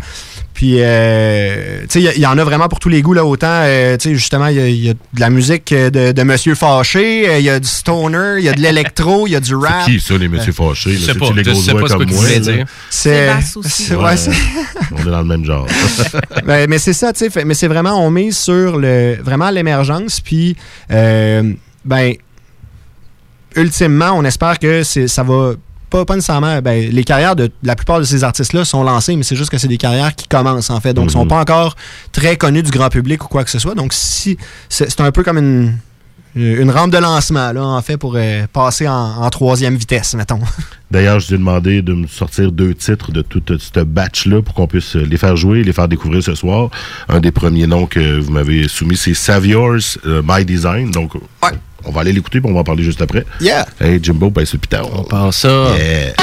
Puis, euh, tu sais, il y en a vraiment pour tous les goûts, là. Autant, euh, tu sais, justement, il y a- il y, a de la musique euh, de, de Monsieur Fâché, euh, il y a du stoner, il y a de l'électro, il y a du rap. Qui, ça, les messieurs fâchés? là? Je sais pas, les je gros sais doigts pas ce comme moi, voulais là? dire. C'est. c'est- ouais, c'est- on est dans le même genre. Ben, mais c'est ça, tu sais. Mais c'est vraiment, on mise sur le, vraiment l'émergence. Puis, euh, ben, ultimement, on espère que ça va. Pas, pas nécessairement. Ben, les carrières de la plupart de ces artistes-là sont lancées, mais c'est juste que c'est des carrières qui commencent, en fait. Donc, ils sont Mhm. pas encore très connus du grand public ou quoi que ce soit. Donc, si c'est un peu comme une, une rampe de lancement, là, en fait, pour euh, passer en, en troisième vitesse, mettons. D'ailleurs, je t'ai demandé de me sortir deux titres de tout euh, ce batch-là pour qu'on puisse euh, les faire jouer, les faire découvrir ce soir. Un des premiers noms que vous m'avez soumis, c'est Saviors euh, by Design. Donc, on va aller l'écouter puis on va en parler juste après. Yeah! Hey, Jimbo, ben, c'est le. On pense ça. Yeah.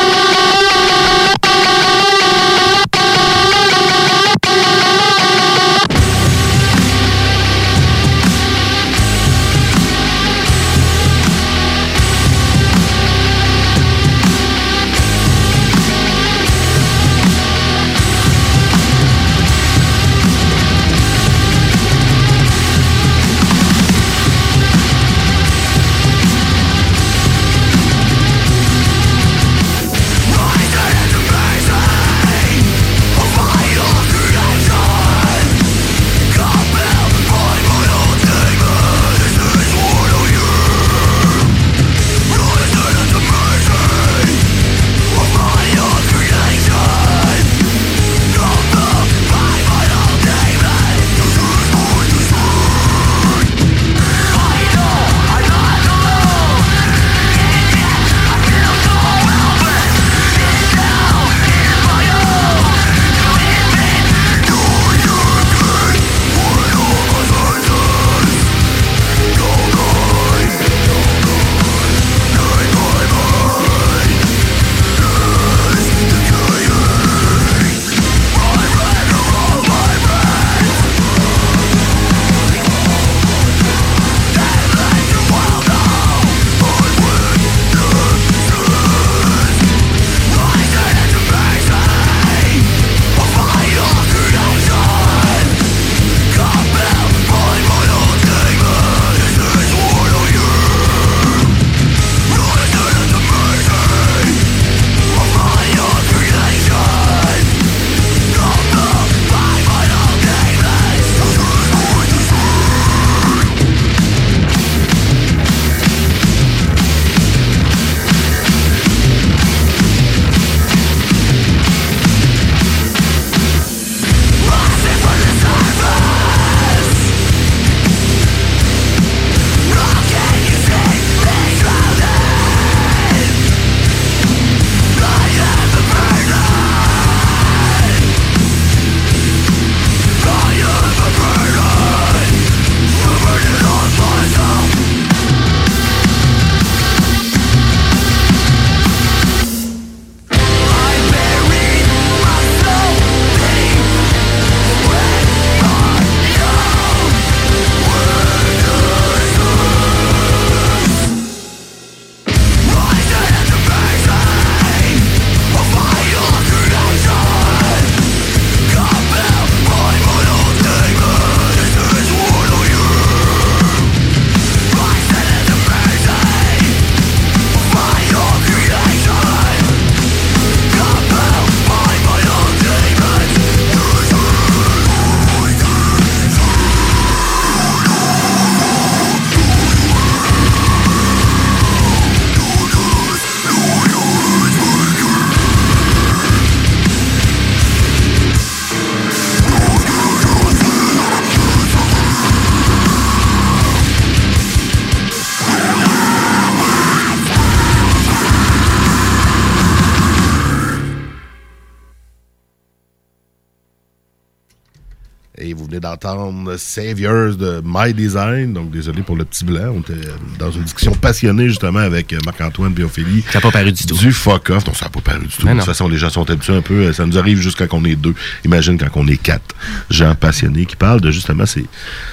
D'entendre Saviors de My Design. Donc, désolé pour le petit blanc. On était dans une discussion passionnée, justement, avec euh, Marc-Antoine et Ophélie. Ça n'a pas paru du tout. Du fuck-off. Non, ça n'a pas paru du tout. Mais De toute façon, les gens sont habitués un peu. euh, Ça nous arrive juste quand on est deux. Imagine quand on est quatre gens passionnés qui parlent de, justement, c'est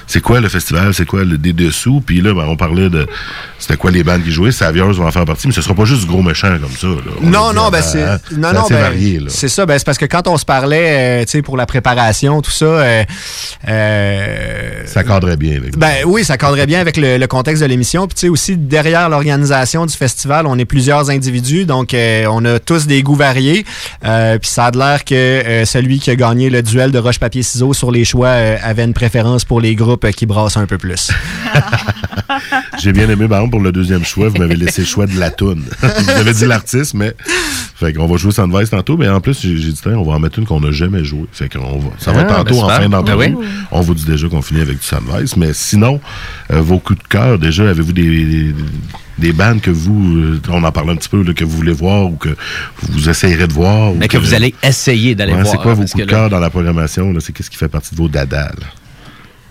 c'est quoi le festival, c'est quoi le des dessous? Puis là, ben, on parlait de c'était quoi les bandes qui jouaient? Saviors vont en faire partie, mais ce sera pas juste du gros méchant comme ça. là. Non, non, ben c'est. hein, Non, c'est non, assez ben, varié, là. C'est ça, ben c'est parce que quand on se parlait, euh, tu sais, pour la préparation, tout ça. euh, euh, Ça cadrait bien avec Ben oui, ça cadrait bien avec le, le contexte de l'émission. Puis tu sais aussi derrière l'organisation du festival, on est plusieurs individus, donc euh, on a tous des goûts variés. Euh, puis ça a de l'air que euh, celui qui a gagné le duel de roche papier ciseaux sur les choix euh, avait une préférence pour les groupes euh, qui brassent un peu plus. J'ai bien aimé, par exemple, pour le deuxième choix, vous m'avez laissé le choix de la toune. vous avez dit l'artiste, mais. Fait qu'on va jouer Sandvice tantôt, mais en plus, j'ai dit, on va en mettre une qu'on n'a jamais jouée. Fait qu'on va. Ça va Ah, être tantôt ben en fin d'entrevue. Ben oui. On vous dit déjà qu'on finit avec du Sandvice. Mais sinon, euh, vos coups de cœur, déjà, avez-vous des, des, des bandes que vous. euh, on en parle un petit peu, là, que vous voulez voir ou que vous essayerez de voir? ou Mais que vous allez essayer d'aller Ouais, voir. C'est quoi hein, vos coups de là- cœur dans la programmation? C'est qu'est-ce qui fait partie de vos dadas? là?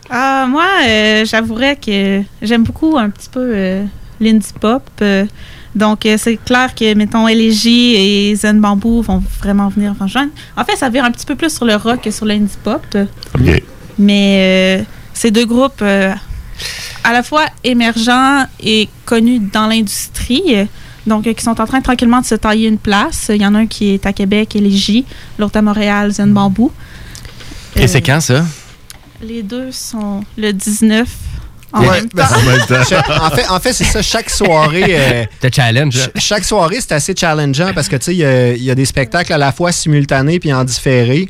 Ah, moi, euh, j'avouerais que j'aime beaucoup un petit peu euh, l'indie pop. euh, donc, euh, c'est clair que, mettons, Elegy et Zen Bamboo vont vraiment venir rejoindre. En fait, ça vire un petit peu plus sur le rock que sur l'indie pop. Mais euh, ces deux groupes, euh, à la fois émergents et connus dans l'industrie, donc euh, qui sont en train tranquillement de se tailler une place. Il y en a un qui est à Québec, Elegy, l'autre à Montréal, Zen Bamboo. Et c'est quand ça? Les deux sont le 19 en Ouais, même ben, temps. En fait, en fait c'est ça, chaque soirée. euh, The challenge. hein? ch- chaque soirée, c'est assez challengeant parce que, tu sais, il y y, a des spectacles à la fois simultanés puis en différé.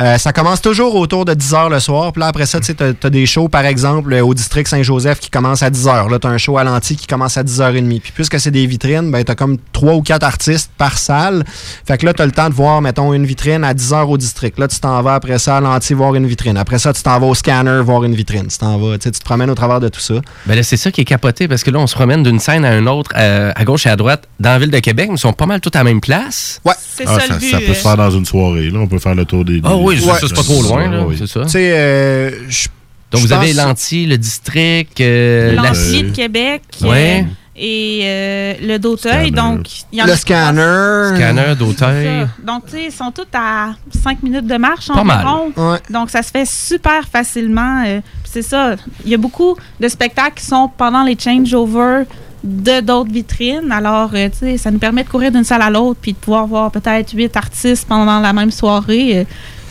Euh, ça commence toujours autour de 10 h le soir. Puis là, après ça, tu sais, t'as as des shows, par exemple, euh, au district Saint-Joseph qui commencent à 10 h. Là, t'as un show à l'anti qui commence à 10h30. Puis puisque c'est des vitrines, ben, t'as comme 3 ou 4 artistes par salle. Fait que là, t'as le temps de voir, mettons, une vitrine à 10 h au district. Là, tu t'en vas après ça à l'anti voir une vitrine. Après ça, tu t'en vas au scanner voir une vitrine. Tu t'en vas, tu sais, tu te promènes au travers de tout ça. Ben là, c'est ça qui est capoté parce que là, on se promène d'une scène à une autre, euh, à gauche et à droite, dans la ville de Québec, mais ils sont pas mal tous à la même place. Ouais. C'est Ah, ça, ça, le but. ça peut se faire dans une soirée. Là. On peut faire le tour des. Ah oui, ça, c'est pas trop loin, là, Oui. c'est ça. Tu sais, euh, je- Donc, vous avez l'anti, le district, euh, la- L'Ampli de Québec Ouais. euh, et euh, le d'Auteuil. Scanner. Donc, il y en le a scanner. scanner d'Auteuil. Donc, tu sais, ils sont tous à 5 minutes de marche Pas mal. environ. Ouais. Donc, ça se fait super facilement. euh, c'est ça. Il y a beaucoup de spectacles qui sont pendant les changeovers de d'autres vitrines. Alors, euh, tu sais, ça nous permet de courir d'une salle à l'autre puis de pouvoir voir peut-être huit artistes pendant la même soirée. euh,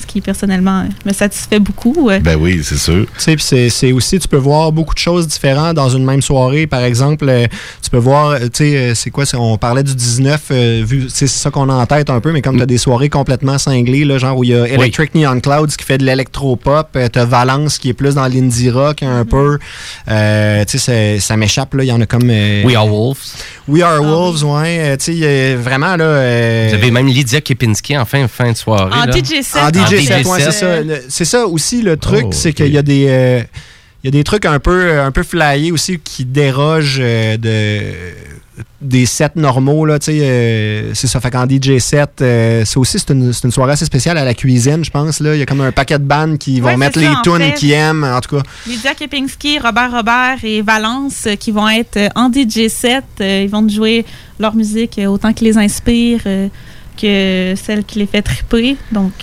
qui, personnellement, me satisfait beaucoup. Ben oui, c'est sûr. Tu sais, puis c'est, c'est aussi, tu peux voir beaucoup de choses différentes dans une même soirée. Par exemple, euh, tu peux voir, euh, tu sais, euh, c'est quoi, c'est- on parlait du 19, euh, vu, tu sais, c'est ça qu'on a en tête un peu, mais comme tu as des soirées complètement cinglées, là, genre où il y a Electric Neon Clouds qui fait de l'électro-pop, euh, t'as Valence qui est plus dans l'indie rock un peu. Euh, tu sais, ça m'échappe, là, il y en a comme... euh, We Are Wolves. We Are Wolves, ouais. euh, tu sais, vraiment, là... euh, Vous avez même Lydia Kepinski en fin, fin de soirée. En là. DJ set. En En DJ Ouais, c'est ça. C'est ça aussi le truc, Oh, c'est qu'il y a des euh, il y a des trucs un peu un peu flyés aussi qui dérogent euh, de des sets normaux là, tu sais euh, c'est ça fait qu'en DJ set euh, c'est aussi c'est une, c'est une soirée assez spéciale à la cuisine, je pense là, il y a comme un paquet de bandes qui Ouais, vont mettre ça, les tunes qu'ils aiment en tout cas. Lydia Kepinski, Robert Robert et Valence euh, qui vont être euh, en DJ set. Euh, ils vont jouer leur musique euh, autant qui les inspire euh, que celle qui les fait triper. Donc,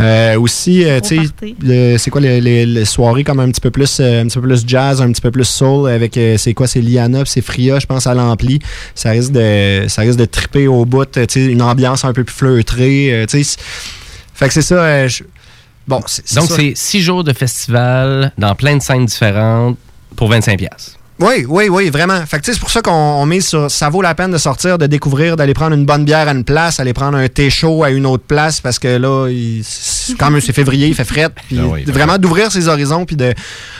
euh, aussi, euh, tu sais, c'est quoi les, les- les soirées comme un petit peu plus euh, un petit peu plus jazz, un petit peu plus soul avec euh, c'est quoi c'est Liana, puis c'est Fria, je pense à l'ampli. Ça risque de ça risque de triper au bout, tu sais, une ambiance un peu plus feutrée, euh, tu sais. Fait que c'est ça euh, je- Bon, c'est Donc, c'est six jours de festival dans plein de scènes différentes pour 25$. piastres. Oui, oui, oui, vraiment. Fait c'est pour ça qu'on on mise sur. Ça vaut la peine de sortir, de découvrir, d'aller prendre une bonne bière à une place, aller prendre un thé chaud à une autre place, parce que là, il- quand même, c'est février, il fait fret. Puis Ah oui, vraiment d'ouvrir ses horizons, puis de.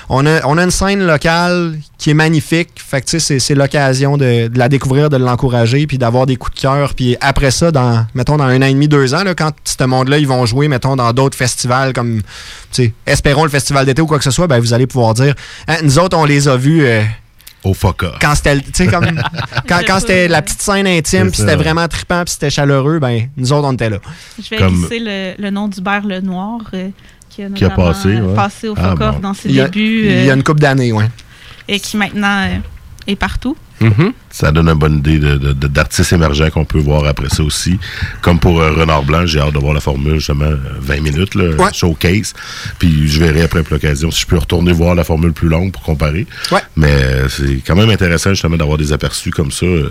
On a, on a une scène locale qui est magnifique. Fait que, c'est- c'est l'occasion de, de la découvrir, de l'encourager, puis d'avoir des coups de cœur. Puis après ça, dans, mettons, dans un an et demi, deux ans, là, quand ce monde-là, ils vont jouer, mettons, dans d'autres festivals comme, tu sais, espérons le festival d'été ou quoi que ce soit, ben, vous allez pouvoir dire, Hein, nous autres, on les a vus. euh, Au foca. Quand c'était, tu sais, comme, quand, quand c'était la petite scène intime, puis c'était vraiment trippant, puis c'était chaleureux, ben, nous autres, on était là. Je vais Comme- glisser le, le nom d'Hubert Lenoir euh, qui a, Qui a passé, euh, ouais. passé au Ah, Fuck Off bon. dans ses Il y a, débuts il y a euh, une couple d'années, ouais. et qui maintenant euh, est partout. Ça donne une bonne idée de- de- de- d'artistes émergents qu'on peut voir après ça aussi. Comme pour euh, Renard Blanc, j'ai hâte de voir la formule, justement, euh, 20 minutes, là, showcase. Puis je verrai après pour l'occasion si je peux retourner voir la formule plus longue pour comparer. Mais euh, c'est quand même intéressant, justement, d'avoir des aperçus comme ça. Euh,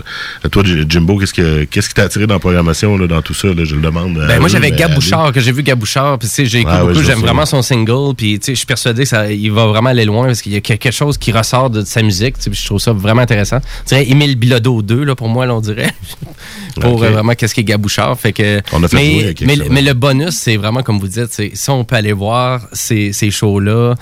toi, Jimbo, qu'est-ce que- qu'est-ce qui t'a attiré dans la programmation, là, dans tout ça? là? je le demande. Ben, moi, j'avais mais Gab à lui. Bouchard, que j'ai vu Gab Bouchard, puis j'ai écouté Ah ouais, beaucoup, j'aime vraiment son single, puis tu sais, je suis persuadé qu'il va vraiment aller loin parce qu'il y a quelque chose qui ressort de sa musique, je trouve ça vraiment intéressant. Je dirais Émile Bilodeau 2, là, pour moi, là, on dirait, pour euh, vraiment qu'est-ce qu'est Gab Bouchard. Fait que, On a fait jouer mais, quelque mais, mais le bonus, c'est vraiment, comme vous dites, si on peut aller voir ces, ces shows-là,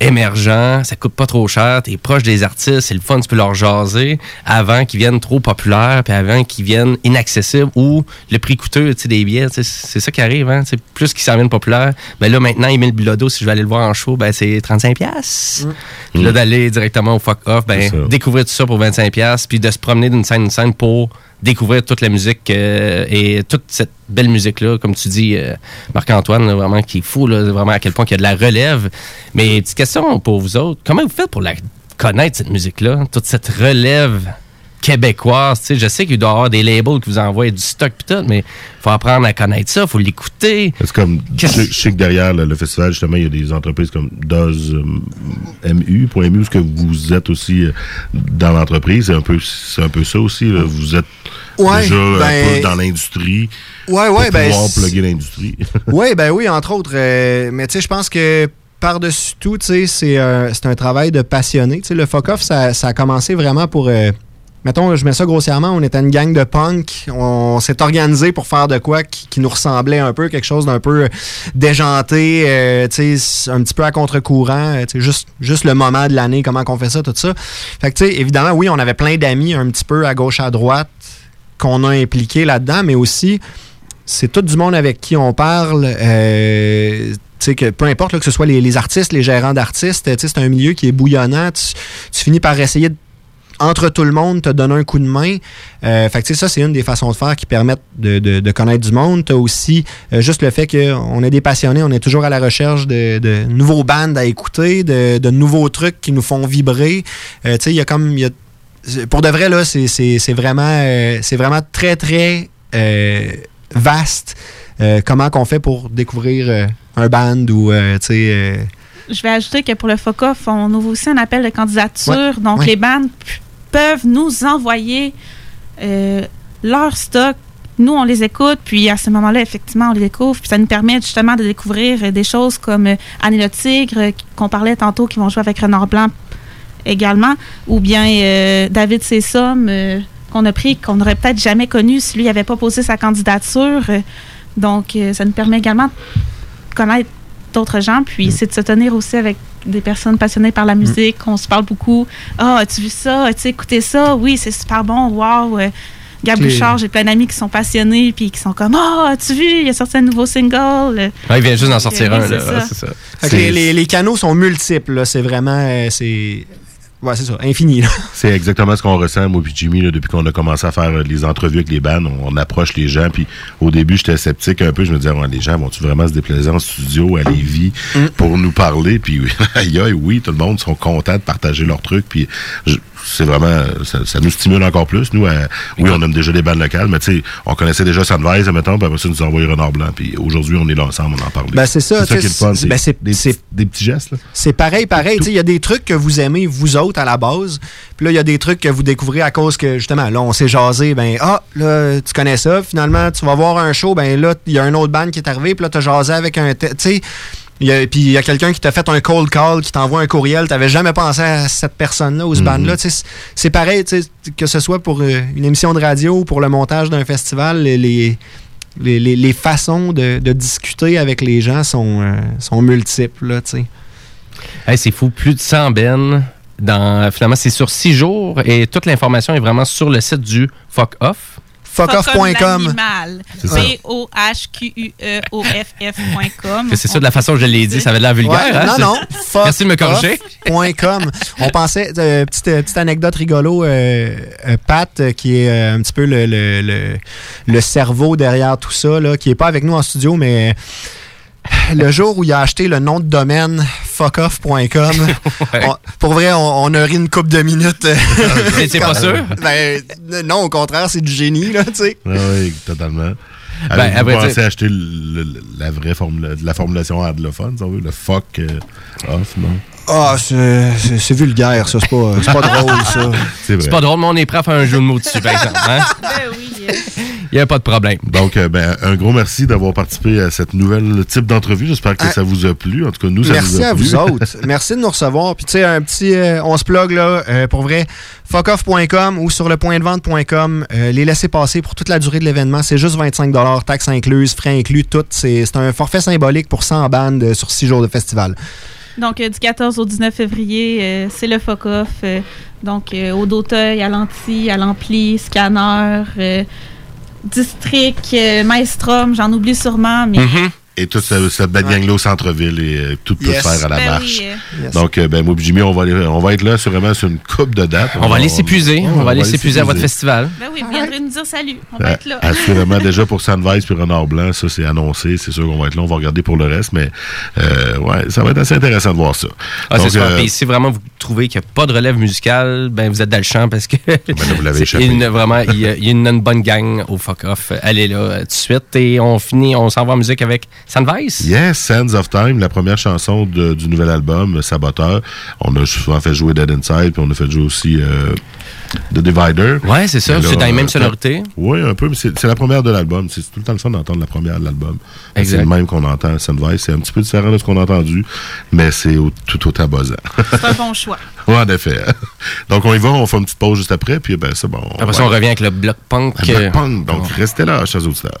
émergents, ça coûte pas trop cher, t'es proche des artistes, c'est le fun, tu peux leur jaser avant qu'ils viennent trop populaires, puis avant qu'ils viennent inaccessibles ou le prix coûteux des billets, c'est ça qui arrive, hein, plus qu'ils s'en viennent populaires. Ben là, maintenant, Emile Bilodeau, si je vais aller le voir en show, ben c'est 35$. piastres. Puis là, d'aller directement au fuck off, ben découvrir tout ça pour 25$, piastres, puis de se promener d'une scène à une scène pour découvrir toute la musique euh, et toute cette belle musique-là, comme tu dis, euh, Marc-Antoine, vraiment, qui est fou, là, vraiment à quel point il y a de la relève. Mais petite question pour vous autres, comment vous faites pour la connaître, cette musique-là, toute cette relève? Québécoise? Tu sais, je sais qu'il doit y avoir des labels qui vous envoient du stock pis tout, mais faut apprendre à connaître ça, faut l'écouter. C'est comme, je, je sais que derrière le, le festival, justement, il y a des entreprises comme Doz euh, MU, point MU, ce que vous êtes aussi euh, dans l'entreprise. C'est un peu, c'est un peu ça aussi. là. Vous êtes Ouais, déjà un ben- peu dans l'industrie. Ouais, pour ouais, ben, pouvoir plugger l'industrie. oui, ben oui, entre autres. euh, mais tu sais, je pense que par-dessus tout, tu sais, c'est c'est un travail de passionné. Tu sais, le fuck off, ça, ça a commencé vraiment pour. Euh, mettons, je mets ça grossièrement, on était une gang de punk. On s'est organisé pour faire de quoi qui, nous ressemblait un peu, quelque chose d'un peu déjanté, euh, tu sais, un petit peu à contre-courant. euh, juste, juste le moment de l'année, comment qu'on fait ça, tout ça. Fait que, évidemment, oui, on avait plein d'amis un petit peu à gauche, à droite qu'on a impliqués là-dedans, mais aussi c'est tout du monde avec qui on parle. euh, que peu importe que ce soit les, les artistes, les gérants d'artistes, c'est un milieu qui est bouillonnant. Tu, tu finis par essayer de, entre tout le monde, te donner un coup de main. Euh, fait que, ça, c'est une des façons de faire qui permettent de, de- de connaître du monde. Tu as aussi euh, juste le fait qu'on est des passionnés, on est toujours à la recherche de, de nouveaux bands à écouter, de, de nouveaux trucs qui nous font vibrer. Euh, tu sais, il y a comme. y a- pour de vrai, là, c'est c'est- c'est vraiment, euh, c'est vraiment très, très vaste. comment qu'on fait pour découvrir un band ou, tu sais... Je vais ajouter que pour le FOCOF, on ouvre aussi un appel de candidature. Ouais, Donc, ouais. les bandes peuvent nous envoyer euh, leur stock. Nous, on les écoute, puis à ce moment-là, effectivement, on les découvre. Puis ça nous permet justement de découvrir euh, des choses comme euh, Annie le Tigre, euh, qu'on parlait tantôt, qui vont jouer avec Renard Blanc également, ou bien David Sessom, euh, qu'on a pris, qu'on n'aurait peut-être jamais connu si lui n'avait pas posé sa candidature. Donc, ça nous permet également de connaître d'autres gens, puis c'est de se tenir aussi avec des personnes passionnées par la musique. On se parle beaucoup. Ah, as-tu vu ça? As-tu écouté ça? Oui, c'est super bon. Wow! Euh, Gab Bouchard, j'ai plein d'amis qui sont passionnés, puis qui sont comme Ah, as-tu vu? Il a sorti un nouveau single. Ouais, il vient juste d'en sortir un, là. c'est Ouais, ça. les, les- les canaux sont multiples, là. C'est vraiment... euh, c'est... Ouais, c'est ça, infini. C'est exactement ce qu'on ressent, moi puis Jimmy, là, depuis qu'on a commencé à faire euh, les entrevues avec les bands. On, on approche les gens, puis au début, j'étais sceptique un peu. Je me disais, Ouais, les gens vont-tu vraiment se déplacer en studio à Lévis pour nous parler? Puis, aïe, aïe, oui, tout le monde sont contents de partager leurs trucs. Puis, c'est vraiment, ça, ça nous stimule encore plus. Nous, à- oui, on aime déjà des bandes locales, mais tu sais, on connaissait déjà Sunrise, mettons, puis après ça, nous ont envoyé Renard Blanc. Puis aujourd'hui, on est là ensemble, on en parle. Ben, c'est ça, C'est ça qui est le fun. c'est- ben, c'est- des, c'est- des petits gestes, là. C'est pareil, pareil. Tu sais, Il y a des trucs que vous aimez, vous autres, à la base. Puis là, il y a des trucs que vous découvrez à cause que, justement, là, on s'est jasé. Ben, ah, là, tu connais ça. Finalement, tu vas voir un show. Ben là, il y a un autre band qui est arrivé. Puis là, tu as jasé avec un. Tu sais. Il y a- Puis il y a quelqu'un qui t'a fait un cold call, qui t'envoie un courriel. Tu n'avais jamais pensé à cette personne-là ou ce Mhm. band-là. C'est- pareil, que ce soit pour euh, une émission de radio ou pour le montage d'un festival, les, les, les- les- les façons de, de discuter avec les gens sont, euh, sont multiples. Hey, c'est fou, plus de 100 bennes. Dans, finalement, c'est sur six jours et toute l'information est vraiment sur le site du Fuck Off. Fuckoff.com. C'est ça. P-O-H-Q-U-E-O-F-F.com. C'est sûr, de la façon que je l'ai dit, ça avait l'air vulgaire. Ouais, hein? non, non. Merci de me corriger. fuckoff.com. On pensait, euh, petite, euh, petite anecdote rigolo, euh, euh, Pat, euh, qui est euh, un petit peu le, le, le- le cerveau derrière tout ça, là, qui est pas avec nous en studio, mais le jour où il a acheté le nom de domaine fuckoff.com, on- pour vrai, on, on a ri une coupe de minutes. T'es pas sûr? Ben, non, au contraire, c'est du génie, là, tu sais. Ah oui, totalement. Ben, à vrai pensé dire- acheter le- le- la vraie formule, la formulation anglophone, si on veut, le fuck euh, off, non? Ah, c'est vulgaire, ça. C'est pas, c'est pas drôle, ça. C'est pas drôle, mais on est prêt à faire un jeu de mots dessus, par exemple. Hein? Il n'y a pas de problème. Donc, euh, ben, un gros merci d'avoir participé à cette nouvelle type d'entrevue. J'espère que Ah. ça vous a plu. En tout cas, nous, ça Merci nous a à plu. vous autres. Merci de nous recevoir. Puis, tu sais, un petit. euh, on se plug, là, euh, pour vrai. Fuckoff.com ou sur le point de vente.com. euh, les laisser passer pour toute la durée de l'événement. C'est juste 25 taxes incluses, frais inclus, tout. C'est c'est un forfait symbolique pour 100 bandes sur 6 jours de festival. Donc, euh, du 14 au 19 février, euh, c'est le FOCOF. euh, donc, au Dauteuil, à l'Anti, à l'Ampli, Scanner, District, Maelstrom, j'en oublie sûrement, mais Et toute cette, belle gang-là au centre-ville et euh, tout peut Yes. se faire à la Ben marche. oui. Yes. Donc, euh, ben, moi et Jimmy, on va, aller- on va être là sûrement sur une coupe de dates. On va aller s'épuiser. On va aller s'épuiser à votre festival. ben oui, vous viendrez nous dire salut. On va Euh, être là. Assurément, déjà pour Sunrise puis Renard Blanc, ça c'est annoncé. C'est sûr qu'on va être là. On va regarder pour le reste, mais euh, ouais, ça va être assez intéressant de voir ça. Ah, c'est super. euh, Puis si vraiment vous trouvez qu'il n'y a pas de relève musicale, ben vous êtes dans le champ parce que Ben vous l'avez vraiment il y, a, il y a une, bonne gang au fuck off. Allez là tout de suite et on finit, on s'en va en musique avec Sunvice. Yes, Sands of Time, la première chanson de- du nouvel album, Saboteur. On a souvent fait jouer Dead Inside, puis on a fait jouer aussi euh, The Divider. Ouais, c'est ça, c'est dans les mêmes euh, sonorités. Oui, un peu, mais c'est la première de l'album. C'est tout le temps le fun d'entendre la première de l'album. C'est le même qu'on entend, Sunrise. C'est un petit peu différent de ce qu'on a entendu, mais c'est au- tout autant buzzant. C'est un bon choix. Ouais, en effet. Donc, on y va, on fait une petite pause juste après, puis ben, c'est bon. Après ça, on revient avec le bloc punk. Le bloc euh, punk. Donc, restez là, chers auditeurs.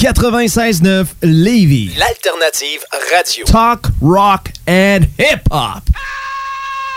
96.9 Lévis. L'alternative radio. Talk, rock and hip-hop.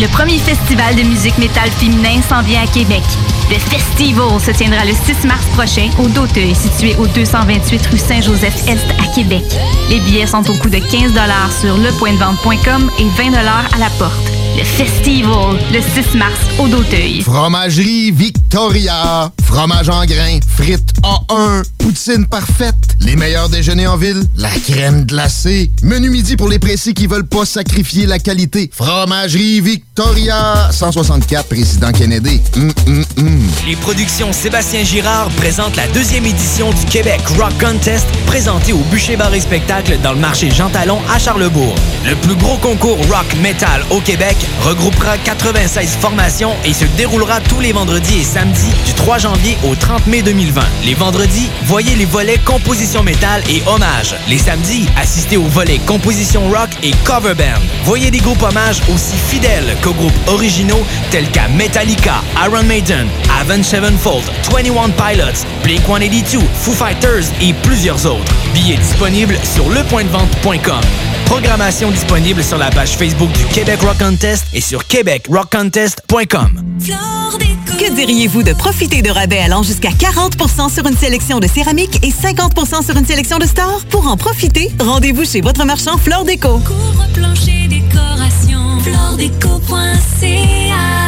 Le premier festival de musique métal féminin s'en vient à Québec. Le Festival se tiendra le 6 mars prochain au Doteuil, situé au 228 rue Saint-Joseph-Est à Québec. Les billets sont au coût de 15 sur lepointdevente.com et 20 à la porte. Le Festival, le 6 mars au Doteuil. Fromagerie Victoria. Fromage en grains, frites A1, poutine parfaite, les meilleurs déjeuners en ville, la crème glacée. Menu midi pour les pressés qui veulent pas sacrifier la qualité. Fromagerie Victoria. 164 Président Kennedy. Hum, hum, hum. Les productions Sébastien Girard présentent la deuxième édition du Québec Rock Contest présenté au Bûcher Bar et Spectacle dans le marché Jean Talon à Charlebourg. Le plus gros concours rock metal au Québec regroupera 96 formations et se déroulera tous les vendredis et samedis du 3 janvier au 30 mai 2020. Les vendredis, voyez les volets composition métal et hommage. Les samedis, assistez aux volets composition rock et cover band. Voyez des groupes hommages aussi fidèles qu'aux groupes originaux tels qu'à Metallica, Iron Maiden, Avenged Sevenfold, 21 Pilots, Blink-182, Foo Fighters et plusieurs autres. Billets disponibles sur lepointdevente.com. Programmation disponible sur la page Facebook du Québec Rock Contest et sur québecrockcontest.com. Que diriez-vous de profiter de rabais allant jusqu'à 40% sur une sélection de céramique et 50% sur une sélection de stores? Pour en profiter, rendez-vous chez votre marchand Flore Déco. Couvre-plancher décoration, floredeco.ca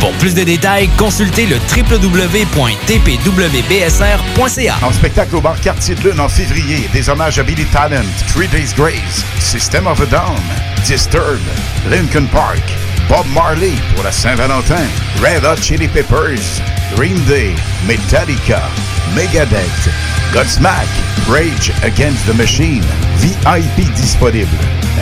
Pour plus de détails, consultez le www.tpwbsr.ca. En spectacle au bar Quartier de Lune en février, des hommages à Billy Talent, Three Days Grace, System of a Down, Disturbed, Lincoln Park, Bob Marley pour la Saint-Valentin, Red Hot Chili Peppers, Green Day, Metallica, Megadeth, Godsmack, Rage Against the Machine, VIP disponible.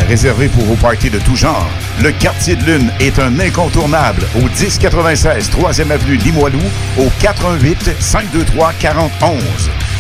Réservé pour vos parties de tout genre, le Quartier de Lune est un incontournable au 1096 3e Avenue Limoilou au 418 523 4011.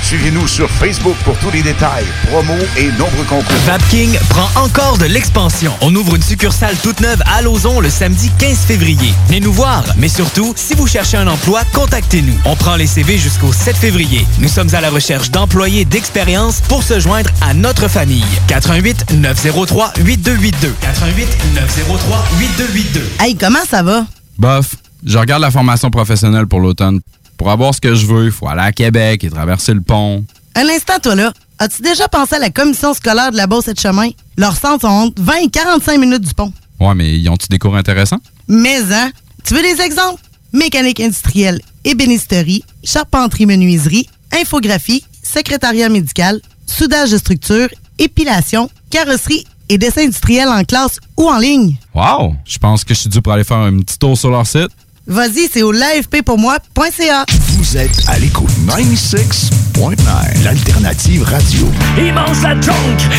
Suivez-nous sur Facebook pour tous les détails, promos et nombreux concours. Vapking prend encore de l'expansion. On ouvre une succursale toute neuve à Lauson le samedi 15 février. Venez nous voir, mais surtout, si vous cherchez un emploi, contactez-nous. On prend les CV jusqu'au 7 février. Nous sommes à la recherche d'employés d'expérience pour se joindre à notre famille. 88 903 8282. 88 903 8282. Hey, comment ça va? Bof, je regarde la formation professionnelle pour l'automne. Pour avoir ce que je veux, il faut aller à Québec et traverser le pont. Un instant, toi là. As-tu déjà pensé à la commission scolaire de la Beauce et de Chemin? Leurs centres sont entre 20 et 45 minutes du pont. Ouais, mais ils ont-tu des cours intéressants? Mais, hein? Tu veux des exemples? Mécanique industrielle, ébénisterie, charpenterie-menuiserie, infographie, secrétariat médical, soudage de structure, épilation, carrosserie et dessin industriel en classe ou en ligne. Wow! Je pense que je suis dû pour aller faire un petit tour sur leur site. Vas-y, c'est au l'AFPpourmoi.ca. Vous êtes à l'écoute 96.9, l'alternative radio. Ils mangent la junk,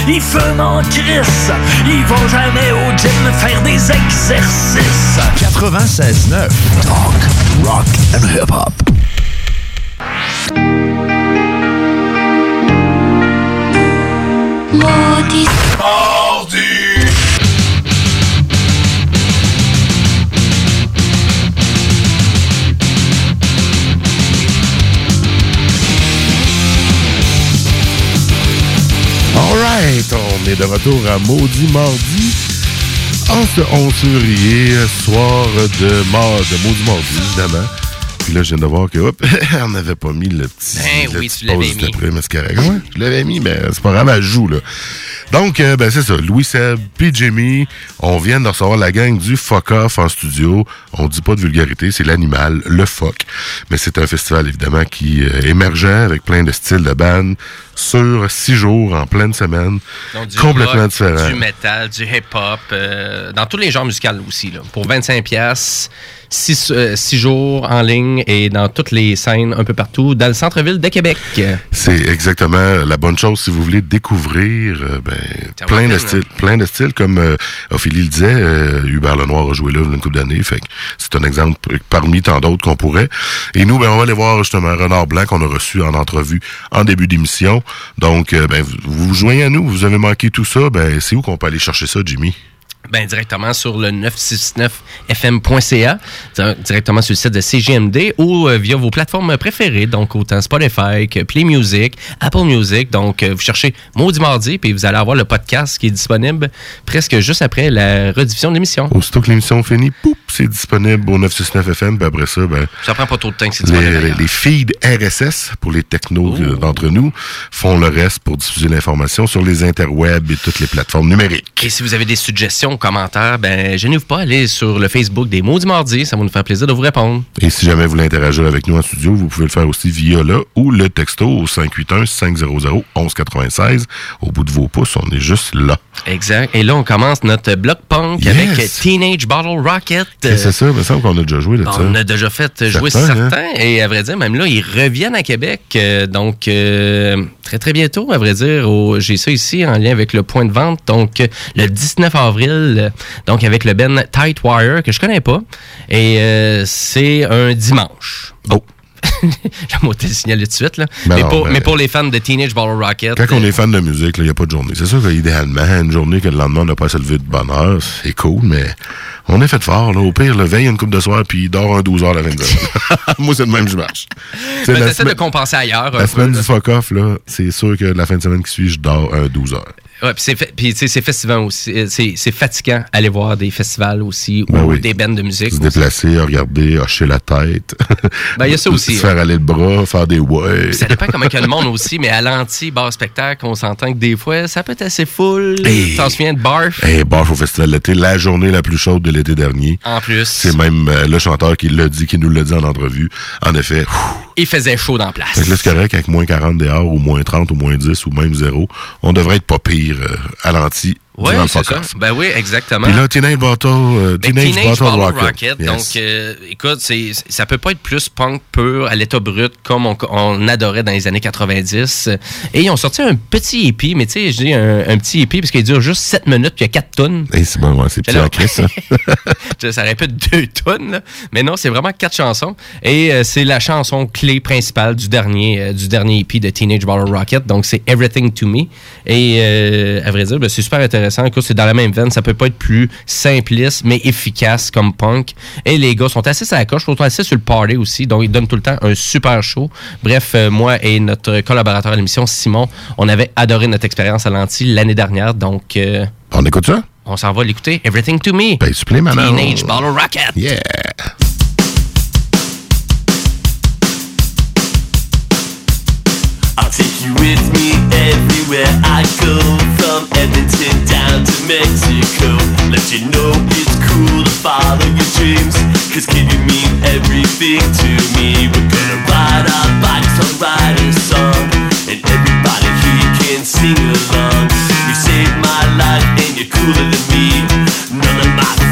ils fument en crisse, ils vont jamais au gym faire des exercices. 96.9, talk, rock and hip-hop. Maudit. On est de retour à Maudit Mardi. En ce 11 février, soir de, mort, de Maudit Mardi, évidemment. Puis là, je viens de voir que, hop, on n'avait pas mis le petit. Ben le oui, petit tu l'avais pause mis. après, mais c'est correct. Ouais, je l'avais mis, mais c'est pas grave, elle joue, là. Donc, euh, ben c'est ça. Louis Seb, puis Jimmy, on vient de recevoir la gang du Fuck Off en studio. On dit pas de vulgarité, c'est l'animal, le fuck. Mais c'est un festival, évidemment, qui euh, émergeait avec plein de styles de band sur six jours, en pleine semaine. Donc, du complètement rock, différent. Du metal, du hip-hop, euh, dans tous les genres musicaux aussi. Là. Pour 25 pièces, 6 jours en ligne et dans toutes les scènes un peu partout dans le centre-ville de Québec. C'est exactement la bonne chose si vous voulez découvrir euh, ben, plein de styles, plein de styles comme euh, Ophélie le disait, euh, Hubert Lenoir a joué là une couple d'années, fait que c'est un exemple parmi tant d'autres qu'on pourrait. Et nous, ben, on va aller voir justement Renard Blanc qu'on a reçu en entrevue en début d'émission. Donc, euh, ben, vous vous joignez à nous, vous avez manqué tout ça, ben, c'est où qu'on peut aller chercher ça, Jimmy? Ben, directement sur le 969fm.ca, di- directement sur le site de CGMD ou euh, via vos plateformes préférées, donc autant Spotify que Play Music, Apple Music. Donc, euh, vous cherchez Maudit Mardi, puis vous allez avoir le podcast qui est disponible presque juste après la rediffusion de l'émission. Aussitôt que l'émission finit, poup, c'est disponible au 969 FM, puis après ça, ben, Ça prend pas trop de temps que c'est les, disponible. les- les feeds RSS pour les technos Oh. d'entre nous font le reste pour diffuser l'information sur les interwebs et toutes les plateformes numériques. Et si vous avez des suggestions commentaires, ben, gênez-vous pas, allez sur le Facebook des Maudits Mardis, ça va nous faire plaisir de vous répondre. Et si jamais vous voulez interagir avec nous en studio, vous pouvez le faire aussi via là ou le texto au 581-500-1196. Au bout de vos pouces, on est juste là. Exact. Et là, on commence notre bloc punk Yes. avec Teenage Bottle Rocket. Et c'est ça, il me semble qu'on a déjà joué ça. On a déjà fait jouer Certains, hein? certains. Et à vrai dire, même là, ils reviennent à Québec. euh, donc, euh, très, très bientôt, à vrai dire. J'ai ça ici en lien avec le point de vente. Donc, euh, le 19 avril, euh, donc avec le Ben Tightwire, que je connais pas. Et euh, c'est un dimanche. Oh! Je vais te le signaler tout de suite. Là. Ben mais, non, pour, ben- mais pour les fans de Teenage Bottle Rocket, Quand on est fan de musique, il n'y a pas de journée. C'est sûr qu'idéalement, une journée que le lendemain, on n'a pas à se lever de bonne heure, c'est cool, mais on est fait fort. Là. Au pire, le veille une coupe de soir, puis il dort un 12 heures la semaine. Moi, c'est le même je marche. C'est ben, la t'essaies de compenser ailleurs. La peu, semaine là. du fuck-off, c'est sûr que la fin de semaine qui suit, je dors un 12 heures. Ouais, puis c'est c'est festivant aussi. Euh, C'est fatigant aller voir des festivals aussi Ben ou oui. des bands de musique. Se déplacer, regarder, hocher la tête. Ben, il y a ça aussi, Se faire hein. aller le bras, faire des ouais. Ça dépend comment que le monde aussi, mais à l'anti-bar spectacle, on s'entend que des fois, ça peut être assez full. Hey. T'en souviens de Barf? Hey, Barf au Festival d'été, la journée la plus chaude de l'été dernier. En plus. C'est même euh, le chanteur qui l'a dit, qui nous l'a dit en entrevue. En effet, Il faisait chaud dans la place. Fait que là, c'est correct, avec moins 40 dehors, ou moins 30, ou moins 10, ou même 0, on devrait être pas pire euh, à l'anti Oui, c'est ça. Ben oui, exactement. Puis là, Teenage Bottle, euh, Ben, Teenage, Teenage Bottle, Bottle Rocket. Yes. Donc, euh, écoute, c'est, ça peut pas être plus punk pur à l'état brut comme on, on adorait dans les années 90. Et ils ont sorti un petit EP, mais tu sais, je dis un, un petit EP parce qu'il dure juste 7 minutes puis il y a 4 tonnes. Hey, c'est bon, ouais, c'est petit en crise, ça. ça répète deux tonnes, là. mais non, c'est vraiment quatre chansons. Et euh, c'est la chanson clé principale du dernier, euh, du dernier EP de Teenage Bottle Rocket. Donc, c'est Everything to Me. Et à vrai dire, ben, c'est super intéressant. Écoute, c'est dans la même veine. Ça peut pas être plus simpliste, mais efficace comme punk. Et les gars sont assez à la coche, sont assez sur le party aussi. Donc, ils donnent tout le temps un super show. Bref, euh, moi et notre collaborateur à l'émission, Simon, on avait adoré notre expérience à l'anti l'année dernière. Donc, euh, On écoute ça? on s'en va l'écouter. Everything to Me. Ben, maman. Teenage Bottle Rocket. Yeah. I'll take you with me everywhere I go From Edmonton down to Mexico. Let you know it's cool to follow your dreams Cause kid, you mean everything to me. We're gonna ride our bikes on Rider Song And everybody here can sing along. You saved my life and you're cooler than me. None of my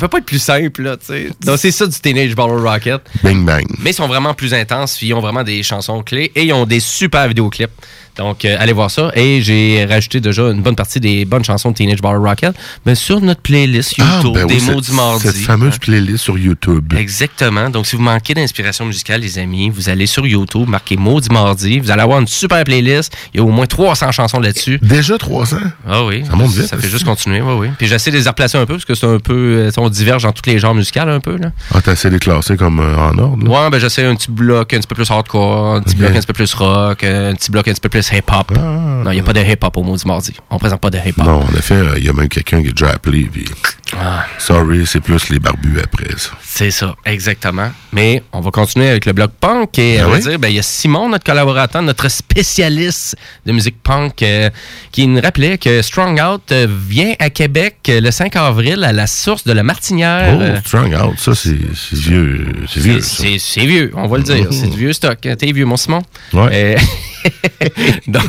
peut pas être plus simple, là, tu sais. Donc, c'est ça du Teenage Battle Rocket. Bang bang. Mais ils sont vraiment plus intenses, ils ont vraiment des chansons clés et ils ont des super vidéoclips. Donc, euh, allez voir ça. Et j'ai rajouté déjà une bonne partie des bonnes chansons de Teenage Battle Rocket mais sur notre playlist YouTube ben oui, des mots du mardi. Cette fameuse Hein? playlist sur YouTube. Exactement. Donc, si vous manquez d'inspiration musicale, les amis, vous allez sur YouTube, marquez Maudit Mardi. Vous allez avoir une super playlist. Il y a au moins 300 chansons là-dessus. Déjà 300? Ah oui. Ça monte vite, Ça fait aussi. juste continuer, oui, oui. Puis j'essaie de les replacer un peu parce que c'est un peu. euh, On diverge dans tous les genres musicaux un peu, là. Ah, t'as essayé de les classer comme euh, en ordre? là? Ouais, ben j'essaie un petit bloc un petit peu plus hardcore, un petit bloc un petit peu plus rock, un petit bloc un petit peu plus hip-hop. Non, il n'y a pas de hip-hop au Maudit Mardi. On présente pas de hip-hop. Non, en effet, il y a même quelqu'un qui a déjà appelé. Puis... Ah. Sorry, c'est plus les barbus après ça. C'est ça, exactement. Mais on va continuer avec le bloc punk et Ah on va oui? dire, ben, il y a Simon, notre collaborateur, notre spécialiste de musique punk, euh, qui nous rappelait que Strong Out euh, vient à Québec euh, le 5 avril à la source de la Martinière. Oh, Strong Out, ça, c'est vieux. C'est vieux, c'est vieux, on va le dire. C'est du vieux stock. T'es vieux, mon Simon? Ouais. Euh, donc,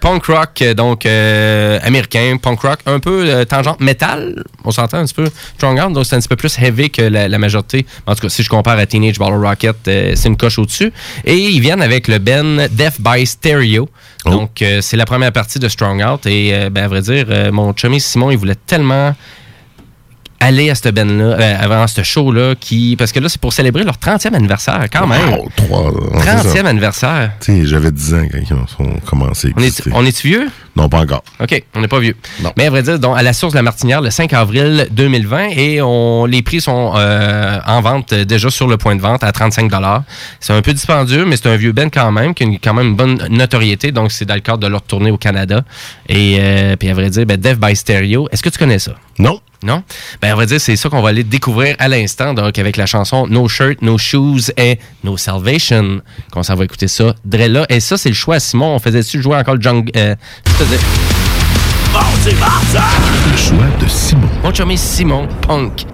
punk rock, donc euh, américain, punk rock, un peu tangente métal, on s'entend un petit peu. Strong Out, donc c'est un petit peu plus heavy que la, la majorité. En tout cas, si je compare à Teenage Battle Rocket, euh, c'est une coche au-dessus. Et ils viennent avec le Ben Death by Stereo. Donc, euh, c'est la première partie de Strong Out. Et, euh, ben, à vrai dire, mon chummy Simon, il voulait tellement aller à cette ben là euh, avant ce show là qui parce que là c'est pour célébrer leur 30e anniversaire quand même. Wow, trois, ouais, c'est 30e ça. anniversaire. Tu sais, j'avais 10 ans quand ils ont commencé à On est, on est vieux? Non, pas encore. OK, on n'est pas vieux. Mais à vrai dire, donc, à la source de la Martinière, le 5 avril 2020, et on, les prix sont euh, en vente déjà sur le point de vente à 35 C'est un peu dispendieux, mais c'est un vieux Ben quand même, qui a une- quand même une bonne notoriété. Donc, c'est dans le cadre de leur tournée au Canada. Et euh, puis, à vrai dire, ben, Death by Stereo, est-ce que tu connais ça? Non. Non? Ben, à vrai dire, c'est ça qu'on va aller découvrir à l'instant, donc avec la chanson No Shirt, No Shoes et No Salvation. Qu'on s'en va écouter ça. Drella. Et ça, c'est le choix à Simon. On faisait-tu jouer encore le jungle. Euh, Le choix de Simon. mon chummy Simon Punk.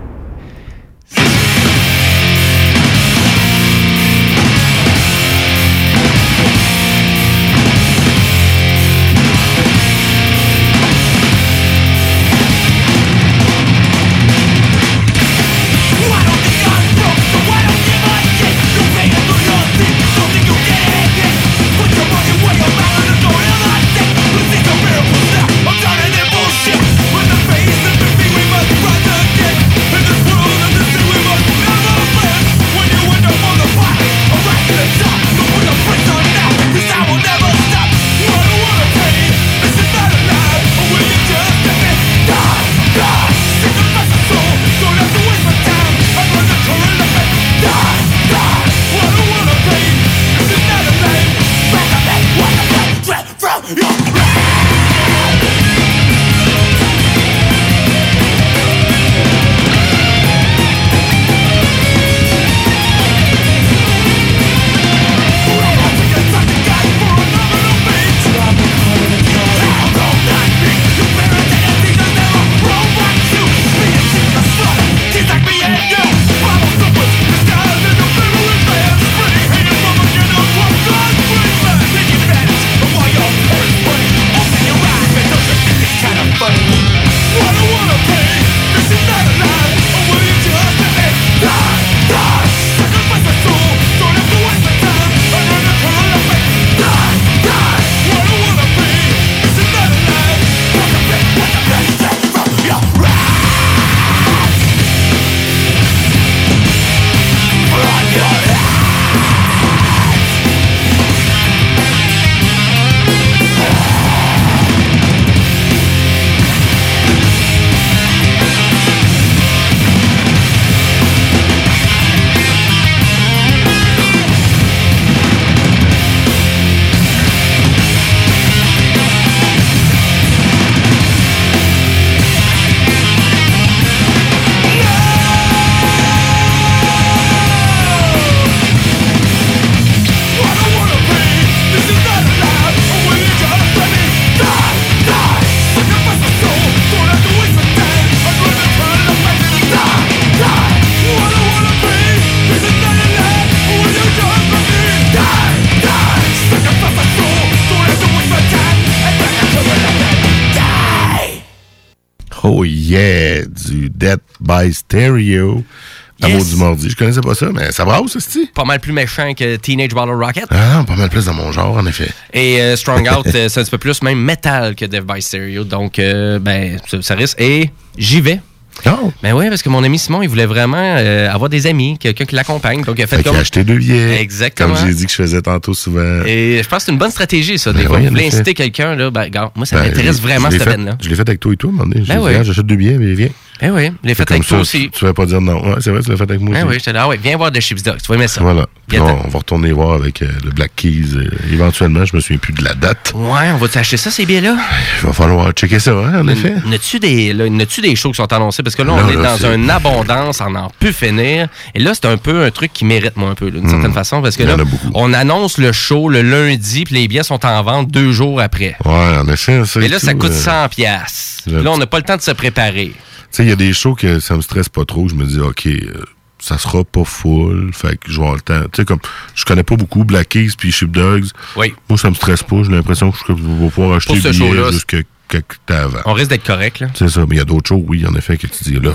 Yes. du mardi. Je connaissais pas ça, mais ça brasse, c'est Pas mal plus méchant que Teenage Bottle Rocket. Ah, pas mal plus dans mon genre, en effet. Et euh, Strong Out, euh, c'est un petit peu plus même metal que Death by Stereo. Donc, euh, ben, ça, risque. Et j'y vais. Oh. Ben oui, parce que mon ami Simon, il voulait vraiment euh, avoir des amis, quelqu'un qui l'accompagne. Donc, il a fait comme. acheté deux billets. Exactement. Comme j'ai dit que je faisais tantôt souvent. Et je pense que c'est une bonne stratégie, ça. Des Ben fois, vous voulez inciter quelqu'un, là, ben, regarde, moi, ça Ben, m'intéresse vraiment, cette peine-là. Je l'ai fait avec toi et toi. J'ai Ben dit, oui. J'achète deux billets, mais viens. Ben oui, l'ai fait avec toi aussi. Tu vas pas dire non. Ouais, c'est vrai, tu l'as fait avec moi Ben aussi. oui, j'étais là, ah viens voir The Ship's Dog, tu vas aimer ça. Voilà. T'en- on va retourner voir avec euh, le Black Keys euh, éventuellement. Je me souviens plus de la date. Ouais, on va t'acheter ça, ces billets-là? Il va falloir checker ça, hein, en effet. N'as-tu des, là, des shows qui sont annoncés? Parce que là, on Là, est là, dans une abondance, on n'en peut finir. Et là, c'est un peu un truc qui mérite, moi, un peu, d'une certaine façon. Parce que Hmm. Là, on annonce le show le lundi, puis les billets sont en vente deux jours après. Ouais, en effet. Ça Mais et là, ça coûte euh, 100 piastres. j'ai un Là, on n'a pas le temps de se préparer. Tu sais, il y a des shows que ça me stresse pas trop. Je me dis, OK, euh, ça sera pas full. Fait que je vais avoir le temps. Tu sais, comme, je connais pas beaucoup Black Keys puis Sheepdogs. Oui. Moi, ça me stresse pas. J'ai l'impression que je vais pouvoir acheter des billets jusqu'à quelques temps avant. On risque d'être correct, là. C'est ça. Mais il y a d'autres shows, oui, en effet, que tu dis, là,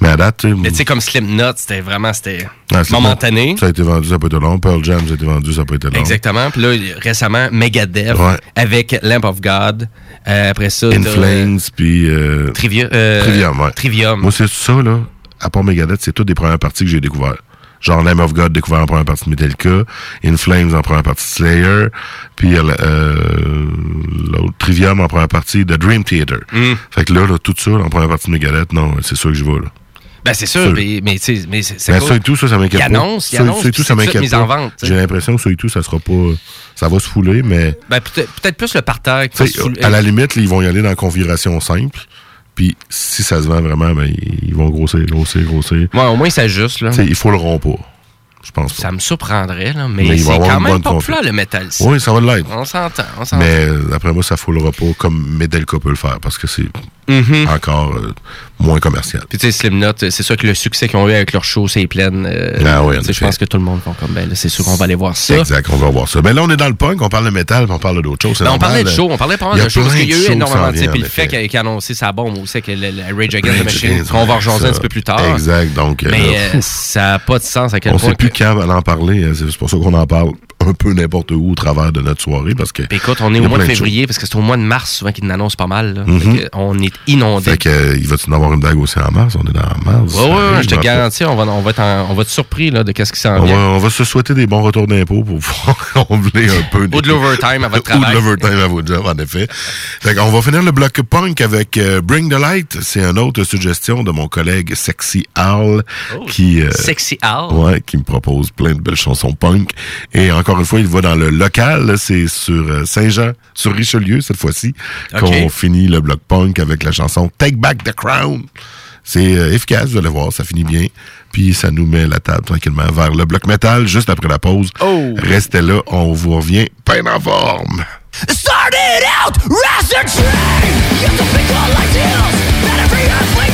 mais à date, tu sais, Mais tu sais, comme Slipknot, c'était vraiment, c'était ah, momentané. Ça a été vendu, ça peut être long. Pearl Jam, ça a été vendu, ça peut être long. Exactement. Puis là, récemment, Megadeth Ouais. avec Lamp of God. Euh, après ça, In Flames, puis... Euh, Trivia- euh, Trivium, ouais. Trivium. Moi, c'est ça, là. À part Megadeth, c'est toutes des premières parties que j'ai découvert. Genre Lamb of God découvert en première partie de Metallica, In Flames en première partie de Slayer, puis euh, l'autre Trivium en première partie de Dream Theater. Mm. Fait que là, là, tout ça, en première partie de Megadeth, non, c'est sûr que je vais, là. Ben, c'est sûr, mais, mais, mais c'est cool. ça et tout, ça, ça m'inquiète Il pas. annonce, il annonce, ça et tout, ça m'inquiète pas. J'ai l'impression que ça et tout, ça sera pas... Ça va se fouler, mais... Ben, peut-être plus le parterre. qui va Tu sais, se fouler. à la limite, ils vont y aller dans la configuration simple. Puis si ça se vend vraiment, ben, ils vont grossir, grossir, grossir. Ouais, au moins, ça s'ajuste, là. Tu sais, ils fouleront pas. Je pense pas. Ça me surprendrait, là, mais, Mais il c'est avoir quand même populaire, confi- le métal. Oui, ça va l'être. On s'entend, on s'entend. Mais d'après moi, ça foulera pas comme Medelka peut le faire parce que c'est Mhm. encore euh, moins commercial. Puis tu sais, Slipknot, euh, c'est sûr que le succès qu'ils ont eu avec leur show, c'est plein. euh, Ah oui, Je pense que tout le monde va comme, ben c'est sûr qu'on va aller voir ça. Exact, on va voir ça. Ben là, on est dans le punk, on parle de métal, puis on parle d'autres choses. Ben, on parlait de normal, show, on parlait pas mal de show, parce qu'il y a de eu énormément de. Puis le fait qu'il a annoncé sa bombe aussi, que le, le Rage Against the Machine, qu'on va rejaser un petit peu plus tard. Exact, donc. Mais euh, ça n'a pas de sens à quel on point. sait plus quand en parler, hein, c'est pour ça qu'on en parle un peu n'importe où au travers de notre soirée parce que. Puis écoute, on est au mois de février, parce que c'est au mois de mars souvent qu'ils en annoncent pas mal. Mhm. Que on est inondé. Fait que, euh, il va-tu en avoir une bague aussi en mars? On est dans mars. Ouais, ouais, je te garantis, on va, on va, être, en- on va être surpris là, de qu'est-ce qui s'en On va, vient. on va se souhaiter des bons retours d'impôts pour pouvoir combler un peu. Ou de l'overtime à votre Ou de travail. l'overtime à votre job, en effet. Fait qu'on va finir le bloc punk avec euh, Bring the Light. C'est une autre suggestion de mon collègue Sexy Al qui... euh, Oh, Sexy Al. Ouais, qui me propose plein de belles chansons punk. Et encore une fois, il va dans le local. C'est sur Saint-Jean, sur Richelieu, cette fois-ci, qu'on finit le bloc punk avec la chanson Take Back the Crown. C'est euh, efficace, vous allez voir, ça finit bien. Puis ça nous met la table tranquillement vers le bloc métal, juste après la pause. Oh. Restez là, on vous revient peine en forme. Started out dream. Used to that every earthling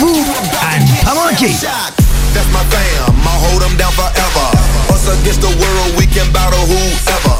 pas. That's my fam, I'll hold them down forever. Us against the world, we can battle whoever.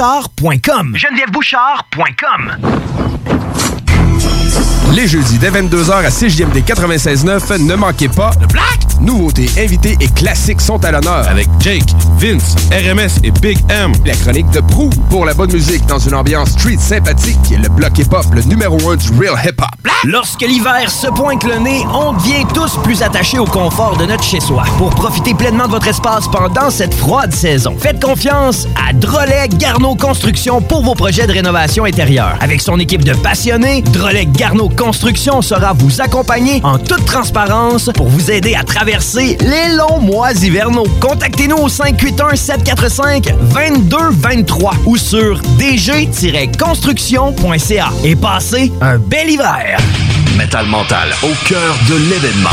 genevièvebouchard.com. GenevièveBouchard.com. Les jeudis dès 22h à 6JMD 96.9, ne manquez pas le Black! Nouveautés, invités et classiques sont à l'honneur. Avec Jake, Vince, RMS et Big M. La chronique de Prou pour la bonne musique dans une ambiance street sympathique. Le bloc hip-hop, le numéro 1 du real hip-hop. Lorsque l'hiver se pointe le nez, on devient tous plus attachés au confort de notre chez-soi. Pour profiter pleinement de votre espace pendant cette froide saison, faites confiance à Drolet Garneau Construction pour vos projets de rénovation intérieure. Avec son équipe de passionnés, Drolet Garneau Construction sera vous accompagner en toute transparence pour vous aider à traverser les longs mois hivernaux. Contactez-nous au 581-745-2223 ou sur dg-construction.ca et passez un bel hiver. Métal Mental, au cœur de l'événement.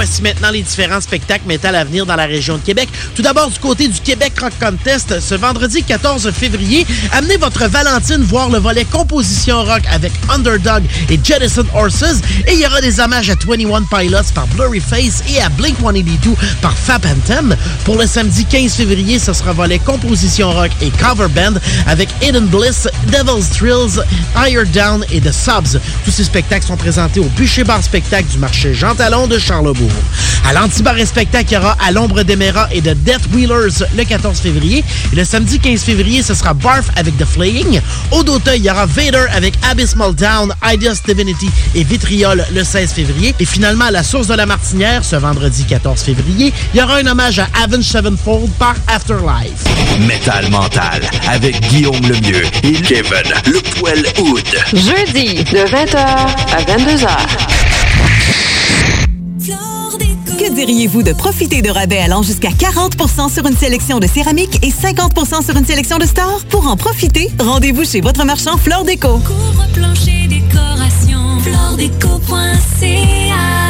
Voici maintenant les différents spectacles métal à venir dans la région de Québec. Tout d'abord, du côté du Québec Rock Contest, ce vendredi 14 février, amenez votre Valentine voir le volet composition rock avec Underdog et Jettison Horses. Et il y aura des hommages à 21 Pilots par Blurry Face et à Blink 182 par Fab Anthem. Pour le samedi 15 février, ce sera volet composition rock et cover band avec Hidden Bliss, Devil's Thrills, Higher Down et The Subs. Tous ces spectacles sont présentés au Bûcher Bar Spectacle du marché Jean Talon de Charlebourg. À l'Antibar et Spectacle, il y aura À l'ombre d'Emera et de Death Wheelers le 14 février. Et le samedi 15 février, ce sera Barf avec The Flaying. Au Doteuil, il y aura Vader avec Abysmal Down, Ideas Divinity et Vitriol le 16 février. Et finalement, à la Source de la Martinière, ce vendredi 14 février, il y aura un hommage à Avenged Sevenfold par Afterlife. Métal Mental, avec Guillaume Lemieux et Kevin Le Poil Hood. Jeudi, de 20h à 22h. Que diriez-vous de profiter de rabais allant jusqu'à 40% sur une sélection de céramique et 50% sur une sélection de stores? Pour en profiter, rendez-vous chez votre marchand Flore Déco. Floredeco.ca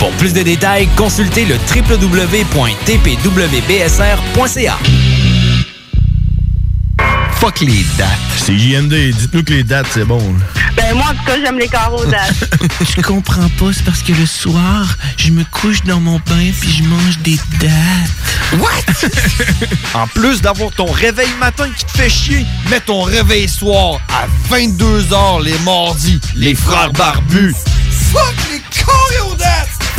Pour plus de détails, consultez le www.tpwbsr.ca. Fuck les dates. C'est JMD, dites-nous que les dates, c'est bon. Ben moi, en tout cas, j'aime les carreaux dates. Je comprends pas, c'est parce que le soir, je me couche dans mon bain puis je mange des dates. What? en plus d'avoir ton réveil matin qui te fait chier, mets ton réveil soir à 22h les mardis. Les frères barbus. Fuck les choréodates!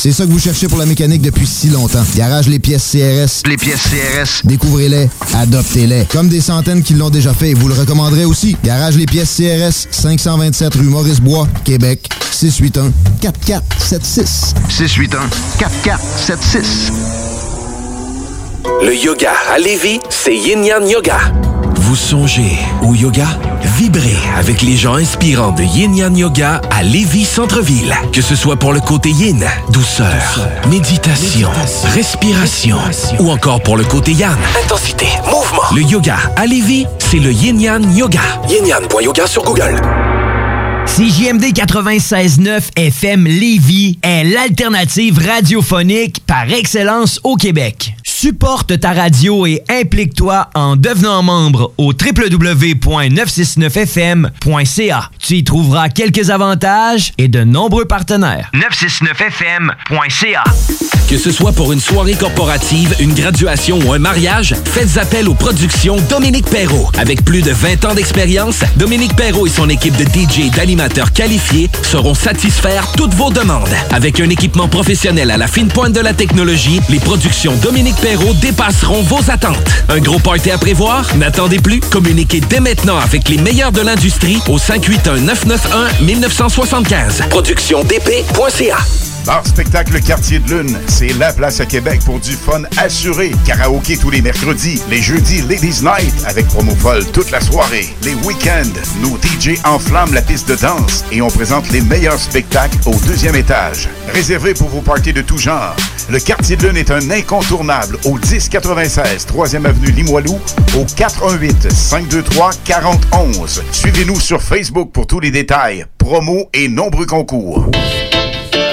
C'est ça que vous cherchez pour la mécanique depuis si longtemps. Garage Les Pièces CRS. Les pièces CRS. Découvrez-les, adoptez-les. Comme des centaines qui l'ont déjà fait vous le recommanderez aussi. Garage Les Pièces CRS, 527 rue Maurice-Bois, Québec, 681 4476. 681 4476. Le yoga à Lévis, c'est Yin Yang Yoga. Vous songez au yoga? Vibrez avec les gens inspirants de Yin Yang Yoga à Lévis Centre-Ville. Que ce soit pour le côté yin, douceur, méditation, respiration, ou encore pour le côté yang, intensité, mouvement. Le yoga à Lévis, c'est le Yin Yang Yoga. Yin Yang.yoga sur Google. CJMD 96.9 FM Lévis est l'alternative radiophonique par excellence au Québec. Supporte ta radio et implique-toi en devenant membre au www.969fm.ca. Tu y trouveras quelques avantages et de nombreux partenaires. 969fm.ca. Que ce soit pour une soirée corporative, une graduation ou un mariage, faites appel aux productions Dominique Perrault. Avec plus de 20 ans d'expérience, Dominique Perrault et son équipe de DJ et d'animateurs qualifiés sauront satisfaire toutes vos demandes. Avec un équipement professionnel à la fine pointe de la technologie, les productions Dominique Perrault dépasseront vos attentes. Un gros party à prévoir? N'attendez plus. Communiquez dès maintenant avec les meilleurs de l'industrie au 581-991-1975. Productiondp.ca Bar Spectacle Quartier de Lune, c'est la place à Québec pour du fun assuré. Karaoké tous les mercredis, les jeudis Ladies Night avec promo folle toute la soirée. Les week-ends, nos DJ enflamment la piste de danse et on présente les meilleurs spectacles au deuxième étage. Réservé pour vos parties de tout genre. Le Quartier de Lune est un incontournable au 1096 3e avenue Limoilou au 418 523 4011. Suivez-nous sur Facebook pour tous les détails, promos et nombreux concours.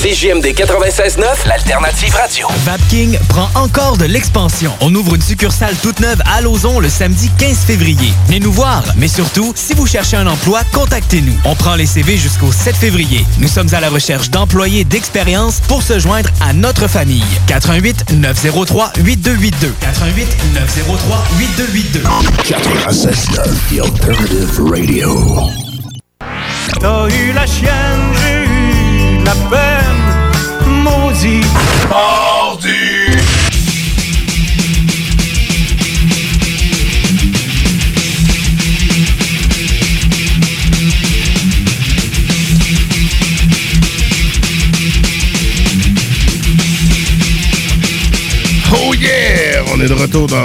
CJMD 96.9, l'alternative radio. Vapking prend encore de l'expansion. On ouvre une succursale toute neuve à Lauson le samedi 15 février. Venez nous voir, mais surtout, si vous cherchez un emploi, contactez-nous. On prend les CV jusqu'au 7 février. Nous sommes à la recherche d'employés d'expérience pour se joindre à notre famille. 88 903 8282. 88 903 8282. 96.9, The Alternative Radio.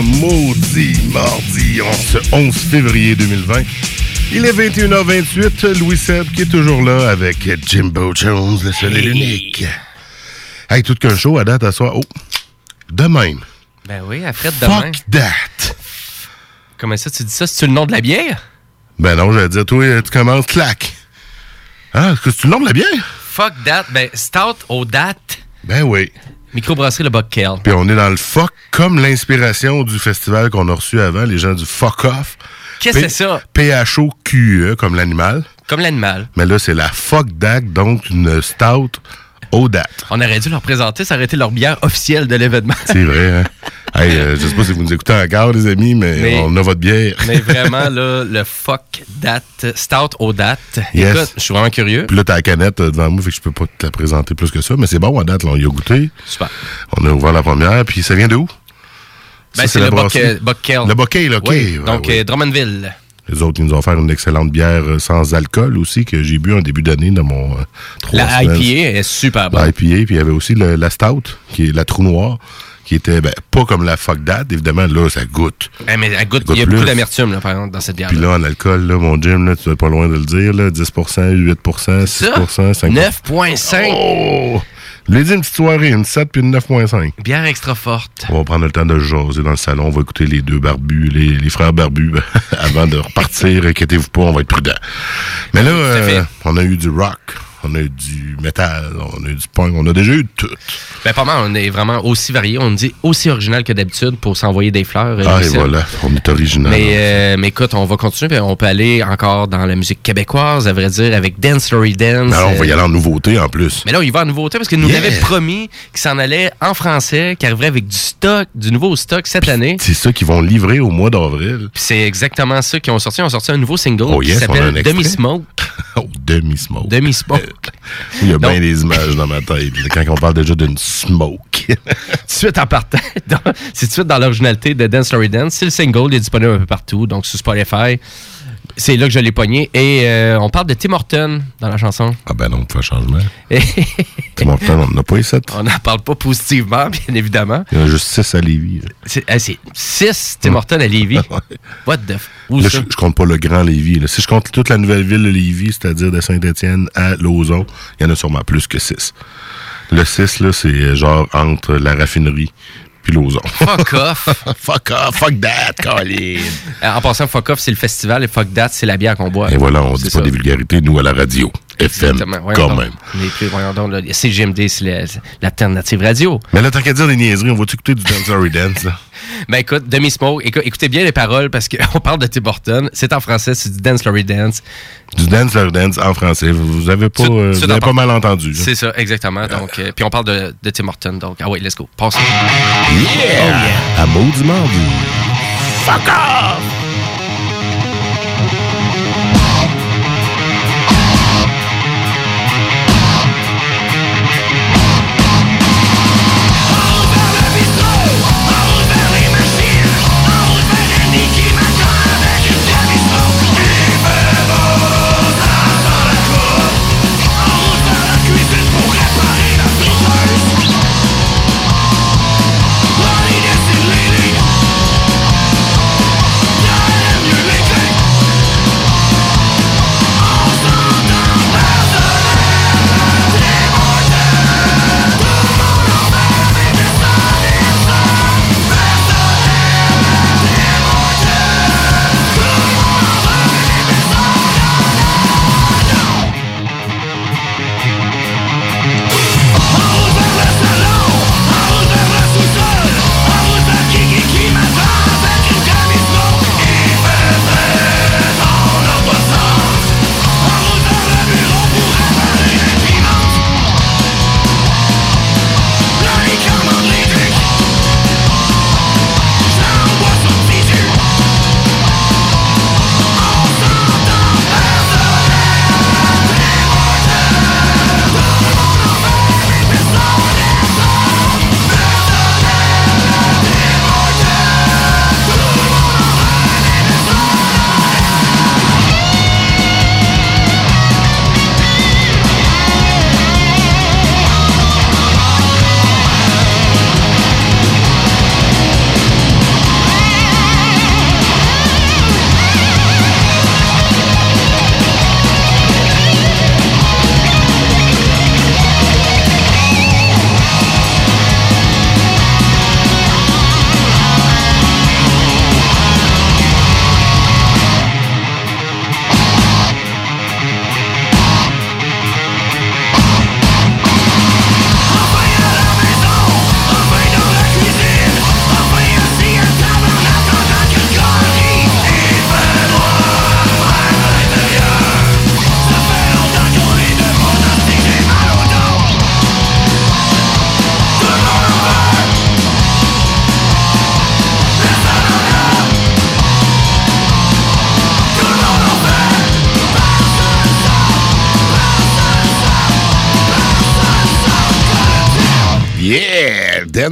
Maudit Mardi, en ce 11 février 2020. Il est 21h28, Louis Seb qui est toujours là avec Jimbo Jones, le seul et l'unique. Hey, tout qu'un show à date à soir. Oh, de même. Ben oui, après demain. Fuck that! Comment ça, tu dis ça? C'est-tu le nom de la bière? Ben non, je vais dire, toi, tu commences clac. Ah, est-ce que c'est le nom de la bière? Fuck that. Ben, stout aux dates. Ben oui. Microbrasserie Le Buckkel. Puis on est dans le fuck comme l'inspiration du festival qu'on a reçu avant, les gens du fuck off. Qu'est-ce que c'est ça? P-H-O-Q-E, comme l'animal. Comme l'animal. Mais là, c'est la fuck dac, donc une stout aux dates. On aurait dû leur présenter, ça aurait été leur bière officielle de l'événement. C'est vrai, hein? hey, euh, je sais pas si vous nous écoutez encore, les amis, mais, Mais- on a votre bière. Mais vraiment, là, le fuck date, stout aux dates. Yes. Écoute, je suis vraiment curieux. Puis là, t'as la canette euh, devant moi, fait que je peux pas te la présenter plus que ça, mais c'est bon à date, là, on y a goûté. Super. On a ouvert la première, puis ça vient de où? Ben, c'est le Buckkel. Le Buckale, OK. Oui, Donc, ouais. euh, Drummondville. Les autres, ils nous ont offert une excellente bière euh, sans alcool aussi, que j'ai bu en début d'année dans mon euh, trois La semaines. IPA est super bonne. La IPA, puis il y avait aussi le- la stout, qui est la trou noire, qui était ben, pas comme la fuck date. Évidemment, là, ça goûte. Eh, mais elle goûte, il y a beaucoup plus. d'amertume, là, par exemple, dans cette bière. Puis là, en alcool, là, mon gym, là, tu es pas loin de le dire, là, 10 8% 6% 5% 9,5. Oh! Je l'ai dit une petite soirée, une 7 puis une 9.5. Bière extra forte. On va prendre le temps de jaser dans le salon. On va écouter les deux barbus, les, les frères barbus, avant de repartir. Inquiétez-vous pas, on va être prudent. Mais là, euh, on a eu du rock. On a eu du métal, on a eu du punk, on a déjà eu tout. Ben, pas mal, on est vraiment aussi varié. On dit aussi original que d'habitude pour s'envoyer des fleurs. euh, Ah, et voilà, on est original. Mais, euh, mais écoute, on va continuer. On peut aller encore dans la musique québécoise, à vrai dire, avec Dance Story Dance. Alors, on va y euh, aller en nouveauté en plus. Mais là, il va en nouveauté parce qu'il nous Yeah. avait promis qu'il s'en allait en français, qu'il arriverait avec du stock, du nouveau stock cette année. C'est ça qu'ils vont livrer au mois d'avril. C'est exactement ça qu'ils ont sorti. Ils ont sorti un nouveau single Oh qui yes, on a un s'appelle extrait. Demi Smoke. Oh, demi-smoke. Il y a bien des images dans ma tête quand on parle déjà d'une smoke. suite en partant. C'est tout de suite dans l'originalité de Dance Story Dance. C'est le single, il est disponible un peu partout, donc sur Spotify. C'est là que je l'ai pogné. Et euh, on parle de Tim Horton dans la chanson. Ah ben non, pas changement. Tim Horton, on n'a pas eu sept. on n'en parle pas positivement, bien évidemment. Il y en a juste six à Lévis. C'est ah, c'est 6 Tim Horton à Lévis. What the f... Où Là, ça? je, je compte pas le grand Lévis. là. Si je compte toute la nouvelle ville de Lévis, c'est-à-dire de Saint-Étienne à Lauson, il y en a sûrement plus que six. Le 6, là, c'est genre entre la raffinerie puis Lauson. Fuck off. fuck off, fuck that, Colin. Euh, En passant, fuck off, c'est le festival et fuck that, c'est la bière qu'on boit. Et voilà, on dit pas des vulgarités, nous, à la radio. FM. Voyons quand donc. même. Les plus, voyons donc, CGMD, c'est la- l'alternative radio. Mais là, tant qu'à dire des niaiseries, on va-tu écouter du Dance Dance, là? Ben écoute, Demi Smoke, écou- écoutez bien les paroles parce qu'on parle de Tim Burton. C'est en français, c'est du Dance Story Dance. Du Dance Story Dance en français. Vous, avez pas, Tu- euh, tu vous n'en avez pas mal entendu. C'est ça, exactement. Donc, euh, puis on parle de, de Tim Horton. Donc, ah ouais, let's go. Passe. Yeah! À maudit mardi. Fuck off!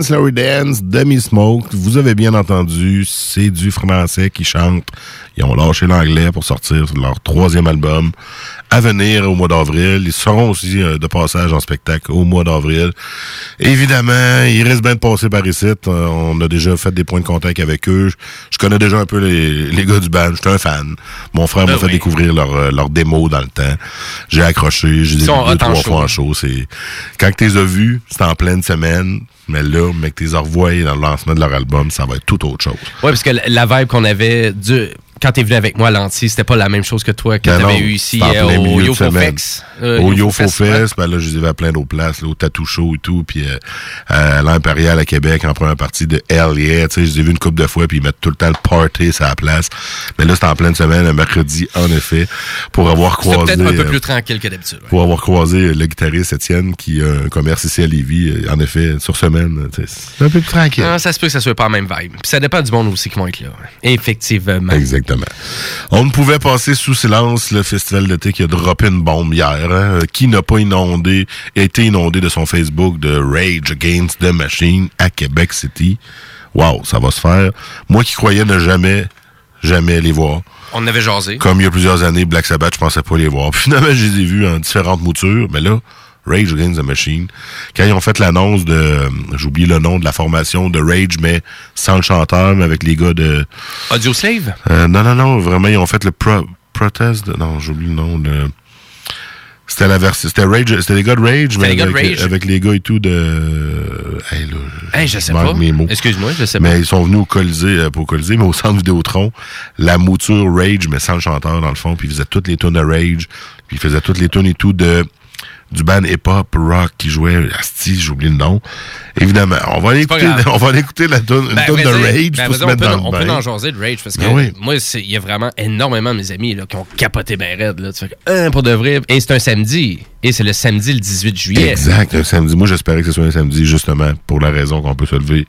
Yeah! Dance Dance, Demi Smoke. Vous avez bien entendu, c'est du français qui chante. Ils ont lâché l'anglais pour sortir leur troisième album à venir au mois d'avril. Ils seront aussi euh, de passage en spectacle au mois d'avril. Évidemment, il reste bien de passer par ici. Euh, on a déjà fait des points de contact avec eux. Je, connais déjà un peu les, les gars du band. J'étais un fan. Mon frère m'a Ben fait oui. découvrir leur, euh, leur démo dans le temps. J'ai accroché. J'ai Ils dit deux, trois show. fois en show. C'est quand tu les as vus, c'était en pleine semaine. Mais là, mec, tu les as revoyés dans le lancement de leur album, ça va être tout autre chose. Ouais, parce que la vibe qu'on avait du. Quand t'es venu avec moi à l'anti, c'était pas la même chose que toi que Ben t'avais non, eu ici euh, milieu au de Yofo semaine. Fex. Euh, au Yofo Yo Fest, Fest, ben là, je les avais à plein d'autres places, là, au Tattoo Show et tout, puis euh, à l'Impérial à Québec, en première partie de Hell Yeah, tu sais, je les ai vus une couple de fois, puis ils mettent tout le temps le party sur la place. Mais là, c'était en pleine semaine, un mercredi, en effet, pour avoir C'était croisé... peut-être un peu euh, plus tranquille que d'habitude. ouais. pour avoir croisé euh, le guitariste Étienne, qui a un commerce ici à Lévis, euh, en effet, sur semaine, tu sais, c'est un peu plus tranquille. Ah, ça se peut que ça soit pas la même vibe. Puis ça dépend du monde aussi qui vont être là. Effectivement. Exactement. On ne pouvait passer sous silence le festival d'été qui a droppé une bombe hier. hein. Qui n'a pas inondé, été inondé de son Facebook de Rage Against the Machine à Québec City? Wow, ça va se faire. Moi qui croyais ne jamais, jamais les voir. On avait jasé. Comme il y a plusieurs années, Black Sabbath, je pensais pas les voir. Puis finalement, je les ai vus en différentes moutures. Mais là, Rage Against the Machine, quand ils ont fait l'annonce de, j'oublie le nom de la formation de Rage, mais sans le chanteur, mais avec les gars de... Audio Slave? Euh, non, non, non, vraiment, ils ont fait le pro protest. de- non, j'oublie le nom. Le... C'était la version. C'était Rage. C'était les gars de Rage, mais les gars de avec, Rage. avec les gars et tout de. Hey, là, Hey, je sais pas. mes mots. Excuse-moi, je sais Mais pas. ils sont venus au Colisée, euh, au Colisée, mais au centre Vidéotron. La mouture Rage, mais sans le chanteur dans le fond. Puis ils faisaient toutes les tunes de Rage. Puis ils faisaient toutes les tunes et tout de du band hip-hop rock qui jouait Asti, j'ai oublié le nom. Évidemment, on va aller écouter, on va aller écouter la tune, une Ben, de. Rage Ben, pour vas-y, se on mettre peut, dans le on peut bain. en jaser de Rage parce que Ben oui. moi, il y a vraiment énormément de mes amis là, qui ont capoté ben raide. Là. Tu fais que, hein, pour de vrai. Et c'est un samedi. Et c'est le samedi le 18 juillet. Exact, un samedi. Moi, j'espérais que ce soit un samedi, justement, pour la raison qu'on peut se lever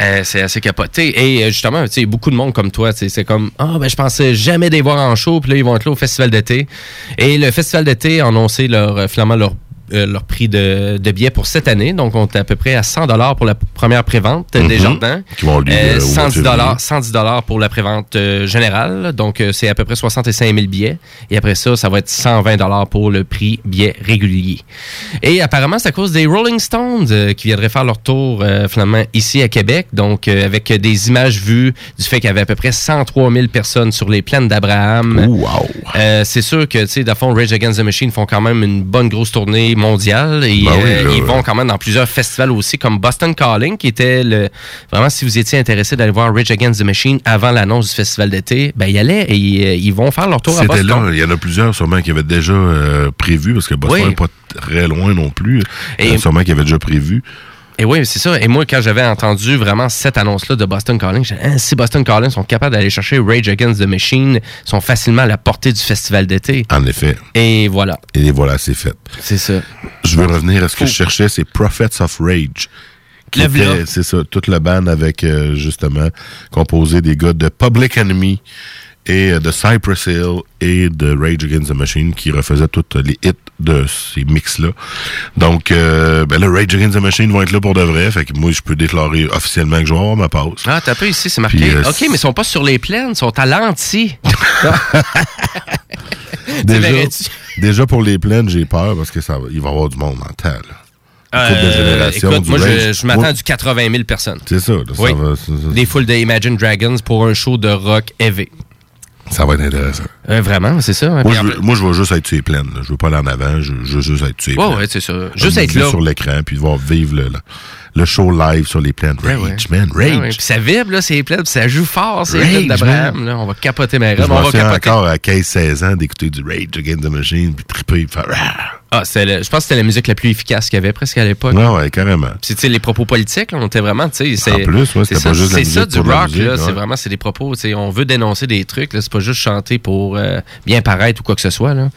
Euh, c'est assez capoté. Et euh, justement, tu beaucoup de monde comme toi, c'est comme Ah, ben, je pensais jamais les voir en show, puis là, ils vont être là au festival d'été. Et le festival d'été a annoncé leur, euh, finalement leur, euh, leur prix de, de billets pour cette année. Donc, on est à peu près à 100 pour la première prévente euh, des Mhm. jardins. Qui vont Euh, euh, au mois de 110 février. 110 pour la prévente euh, générale. Donc, euh, c'est à peu près 65 000 billets. Et après ça, ça va être 120 pour le prix billet régulier. Et apparemment, c'est à cause des Rolling Stones euh, qui viendraient faire leur tour euh, finalement ici à Québec. Donc, euh, avec des images vues du fait qu'il y avait à peu près 103 000 personnes sur les plaines d'Abraham. Euh, c'est sûr que, tu sais, le fond, Rage Against the Machine font quand même une bonne grosse tournée mondiale. Et Ben oui, euh, ils vont quand même dans plusieurs festivals aussi, comme Boston Calling, qui était le. Vraiment, si vous étiez intéressé d'aller voir Rage Against the Machine avant l'annonce du festival d'été, ben, y allait et euh, ils vont faire leur tour à C'était Boston. là, il y en a plusieurs sûrement qui avaient déjà euh, prévu, parce que Boston Oui. n'est pas très loin non plus. Et- sûrement qui avaient déjà prévu. Et oui, c'est ça. Et moi, quand j'avais entendu vraiment cette annonce-là de Boston Calling, j'ai dit, Hein, si Boston Calling sont capables d'aller chercher Rage Against the Machine, ils sont facilement à la portée du festival d'été. En effet. Et voilà. Et voilà, c'est fait. C'est ça. Je veux revenir à ce que je cherchais, c'est Prophets of Rage. C'est ça, toute la bande avec, euh, justement, composé des gars de Public Enemy et de Cypress Hill et de Rage Against the Machine qui refaisaient tous les hits de ces mix-là. Donc, euh, ben là, Rage Against the Machine vont être là pour de vrai. Fait que moi, je peux déclarer officiellement que je vais avoir ma pause. Ah, t'as pas ici, c'est marqué. Puis, euh, OK, mais ils sont pas sur les plaines, ils sont à l'anti. Déjà, pour les plaines, j'ai peur parce que ça va, il va y avoir du monde de Euh, écoute, moi, je, m'attends à du 80 000 personnes. C'est ça, là, ça Oui. va- ça- ça- Des foules de Imagine Dragons pour un show de rock heavy. Ça va être intéressant. Euh, vraiment, c'est ça. hein? Moi, je veux, plus- moi, je veux juste être tué pleine. là. Je veux pas aller en avant. Je, je veux juste être tué Ouais, pleine. ouais, c'est ça. Juste Comme être là. sur l'écran, puis de voir vivre le, le, show live sur les plaines. Rage, Ouais, ouais. man, Rage. Ouais. Puis ça vibre, là, c'est plein, puis ça joue fort, c'est Rage, plein d'Abraham. On va capoter ma Je rêve, on va capoter. encore à 15-16 ans d'écouter du Rage Against the Machine, puis triper, puis faire... Ah! Le- je pense que c'était la musique la plus efficace qu'il y avait presque à l'époque. Ouais, ouais, carrément. Puis, tu sais, les propos politiques, là, on était vraiment, tu sais, c'est. En plus, ouais, c'était c'est pas ça, juste C'est ça du rock, musique, là. ouais. C'est vraiment, c'est des propos, tu sais, on veut dénoncer des trucs, là. C'est pas juste chanter pour euh, bien paraître ou quoi que ce soit, là.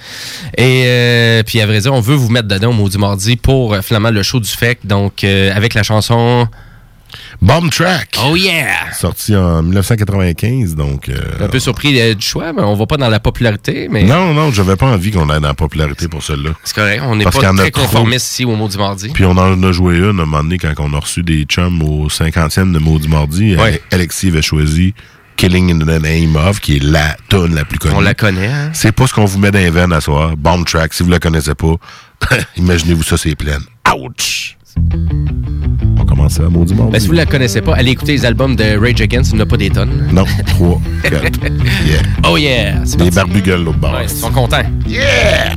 Et, euh, puis, à vrai dire, on veut vous mettre dedans au Maudit Mardi pour, euh, finalement, le show du FEC. Donc, euh, avec la chanson. Bomb Track! Oh yeah! Sorti en 1995, donc... euh, Un peu surpris euh, du choix, mais on va pas dans la popularité, mais. Non, non, j'avais pas envie qu'on aille dans la popularité pour celle-là. C'est correct, on n'est pas très conformiste ici au Maudit Mardi. Puis on en a joué une à un moment donné quand on a reçu des chums au 50e de Maudit Mardi. Ouais. Alexis avait choisi Killing in the Name of, qui est la tonne la plus connue. On la connaît, hein? C'est pas ce qu'on vous met dans les veines à soir. Bomb Track, si vous la connaissez pas, imaginez-vous ça, c'est plein. Ouch! On commence à Maudit Mardi. Ben, si vous la connaissez pas, allez écouter les albums de Rage Against, il n'y en a pas des tonnes. Non, 3, 4. Yeah. Oh yeah! Parti. barbugueules l'autre bord. Ouais, ils sont contents. Yeah!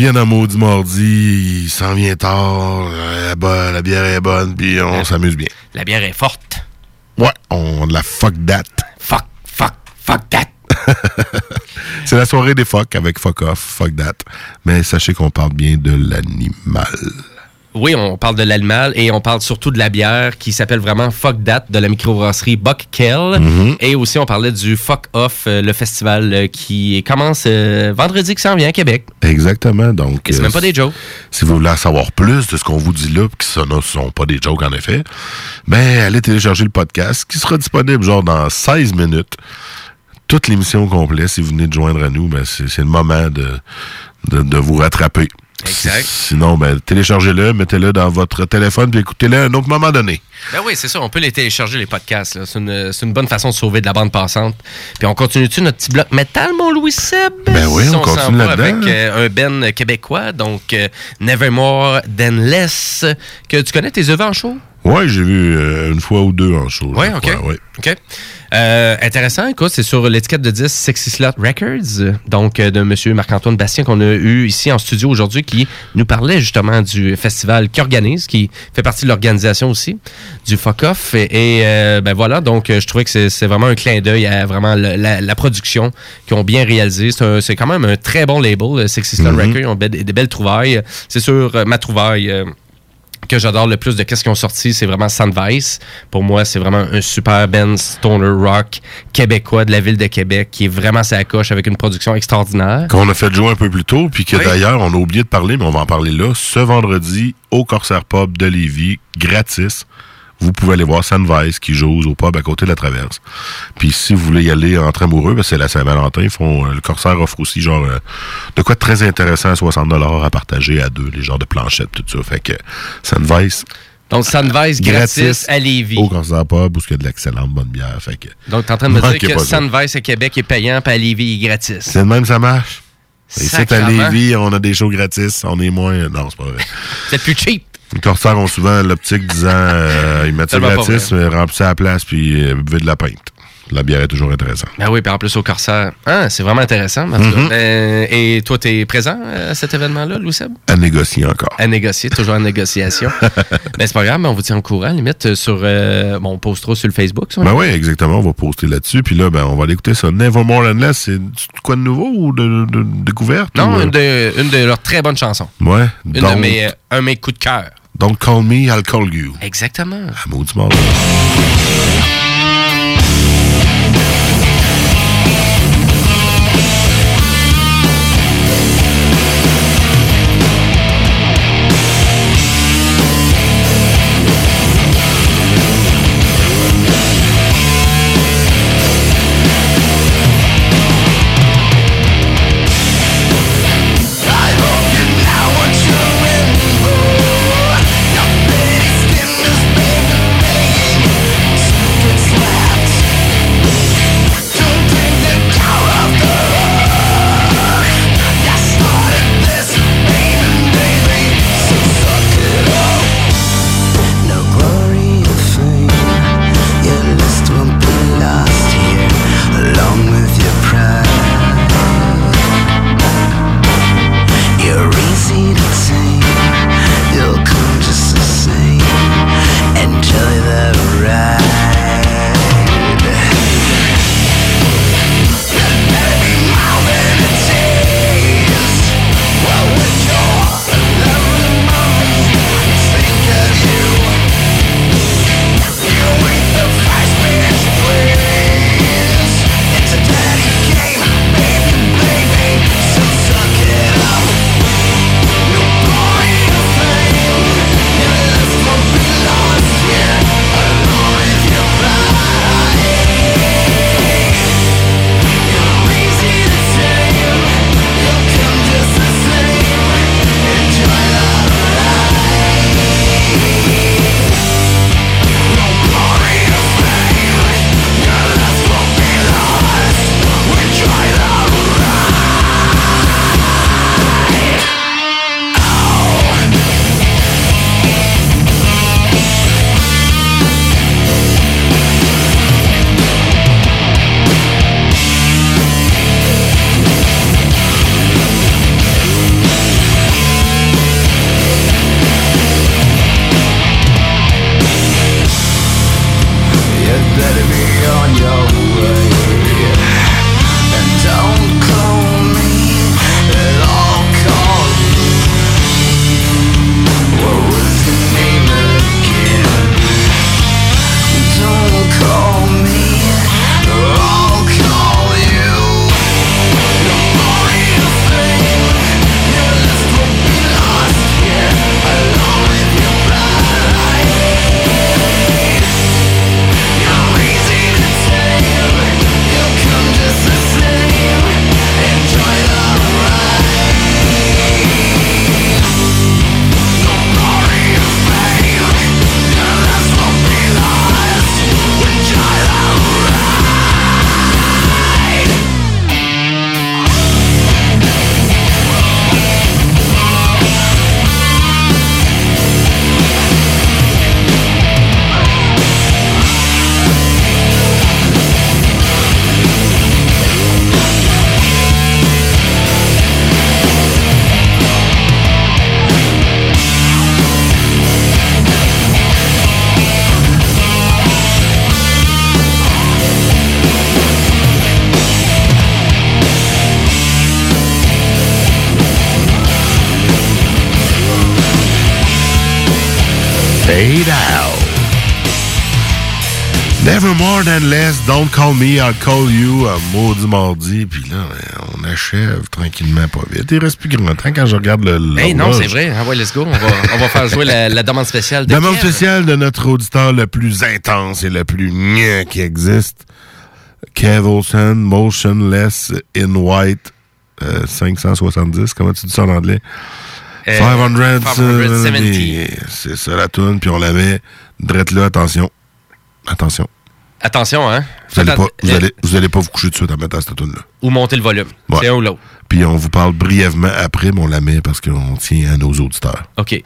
Bien dans Maudit Mardi, il s'en vient tard, la bière est bonne, puis on s'amuse bien. La bière est forte. Ouais, on de la fuck that. Fuck, fuck, fuck that. C'est la soirée des fuck avec fuck off, fuck that. Mais sachez qu'on parle bien de l'animal. Oui, on parle de l'animal et on parle surtout de la bière qui s'appelle vraiment Fuck That de la microbrasserie Buck Kell. Mhm. Et aussi, on parlait du Fuck Off, euh, le festival euh, qui commence euh, vendredi qui s'en vient à Québec. Exactement, donc... Et c'est euh, même pas des jokes. Si vous voulez en savoir plus de ce qu'on vous dit là, puis que ce ne sont pas des jokes en effet, ben allez télécharger le podcast qui sera disponible genre dans 16 minutes. Toute l'émission complète, si vous venez de joindre à nous, ben c'est c'est le moment de, de, de vous rattraper. Exact. Sinon, ben téléchargez-le, mettez-le dans votre téléphone, puis écoutez-le à un autre moment donné. Ben oui, c'est ça. On peut les télécharger, les podcasts. C'est une, une bonne façon de sauver de la bande passante. Puis on continue-tu notre petit bloc métal, mon Louis-Seb? Ben oui, on s'en continue là-dedans. Avec euh, un Ben québécois, donc euh, Nevermore Than Less. Que tu connais tes œuvres en show? Ouais, j'ai vu euh, une fois ou deux en show. Oui, OK. ouais. OK. Euh, intéressant, écoute, c'est sur l'étiquette de 10 Sexy Slot Records, donc euh, de M. Marc-Antoine Bastien qu'on a eu ici en studio aujourd'hui, qui nous parlait justement du festival qui organise, qui fait partie de l'organisation aussi, du Fuck Off. Et, et, euh, ben voilà, donc euh, je trouvais que c'est vraiment un clin d'œil à vraiment le- la, la production qu'ils ont bien réalisé. C'est quand même un très bon label, euh, Sexy Slot Mhm. Records. Ils ont des belles trouvailles. C'est euh, ma trouvaille. Que j'adore le plus de qu'est-ce qu'ils ont sorti, c'est vraiment Sandvice. Pour moi, c'est vraiment un super band stoner rock québécois de la ville de Québec qui est vraiment sa coche avec une production extraordinaire. Qu'on a fait jouer un peu plus tôt, puis que Oui. d'ailleurs, on a oublié de parler, mais on va en parler là. Ce vendredi, au Corsair Pub de Lévis, gratis, vous pouvez aller voir Sandvice qui joue au pub à côté de la traverse. Puis si vous voulez y aller entre amoureux, que c'est la Saint-Valentin, ils font, euh, le Corsair offre aussi genre euh, de quoi de très intéressant à 60 à partager à deux, les genres de planchettes, tout ça. Fait que Sandvice. Donc, Sandvice gratis à Lévis. Au Corsair Pub, où il y a de l'excellente bonne bière. Fait que, Donc, t'es en train de me dire que ça. Sandvice à Québec est payant, puis à Lévis il est gratis. C'est de même, ça marche? Et c'est à. Lévis, on a des shows gratis, on est moins. Non, c'est pas vrai. C'est plus cheap. Les Corsaires ont souvent l'optique disant euh, ils mettent ça gratis, mais remplissez à la place puis euh, buvez de la pinte. La bière est toujours intéressante. Ben oui, puis en plus au Corsaire. Ah, c'est vraiment intéressant. Euh, et toi, t'es présent à cet événement-là, Louis Seb? À négocier encore. À négocier, toujours en négociation. ben, c'est pas grave, mais on vous tient au courant. Limite, euh, sur. euh, bon, on postera sur le Facebook. ça, Ben oui, exactement. On va poster là-dessus. Puis là, ben, on va aller écouter ça. Nevermore and Less, c'est quoi de nouveau ou de, de- de découverte? Non, ou, euh, une de, une de leurs très bonnes chansons. Ouais. Une de mes, euh, un de mes coups de cœur. Don't call me, I'll call you. Exactement. Fade out. Never more than less, don't call me, I'll call you, un maudit mardi. Puis là, ben, on achève tranquillement, pas vite. Il reste plus grand temps quand je regarde le. Hey, non, c'est vrai. Ah ouais, let's go. On va, on va faire jouer la, la demande spéciale de Demande spéciale de notre auditeur le plus intense et le plus gneu qui existe. Kev Olsen, Motionless in White, euh, 570. Comment tu dis ça en anglais? Euh, 500. 570. C'est ça la tune, puis on la met drette là, attention. Attention. Attention, hein. Vous allez, Faites pas, vous, euh, allez, vous allez pas vous coucher dessus en mettant cette tune là Ou monter le volume. C'est un ou l'autre. Puis on vous parle brièvement après, mais on la met parce qu'on tient à nos auditeurs. OK.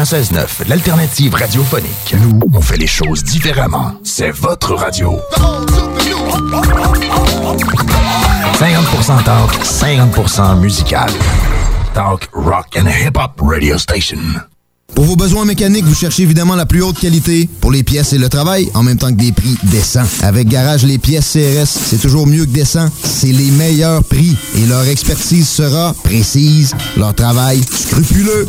96.9, l'alternative radiophonique. Nous, on fait les choses différemment. C'est votre radio. 50% talk, 50% musical. Talk, rock and hip-hop radio station. Pour vos besoins mécaniques, vous cherchez évidemment la plus haute qualité pour les pièces et le travail, en même temps que des prix décents. Avec Garage Les Pièces CRS, c'est toujours mieux que décent. C'est les meilleurs prix et leur expertise sera précise, leur travail scrupuleux.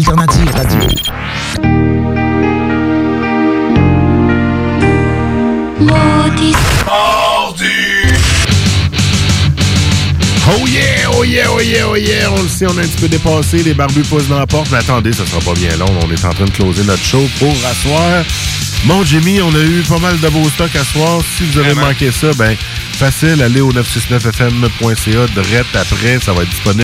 L'alternative radio. Oh yeah, oh yeah, oh yeah, oh yeah. On le sait, on a un petit peu dépassé. Les barbus posent dans la porte. Mais attendez, ça sera pas bien long. On est en train de closer notre show pour asseoir. Bon, Jimmy, on a eu pas mal de beaux stocks à soir. Si vous avez manqué ça, ben, facile, allez au 969fm.ca direct après. Ça va être disponible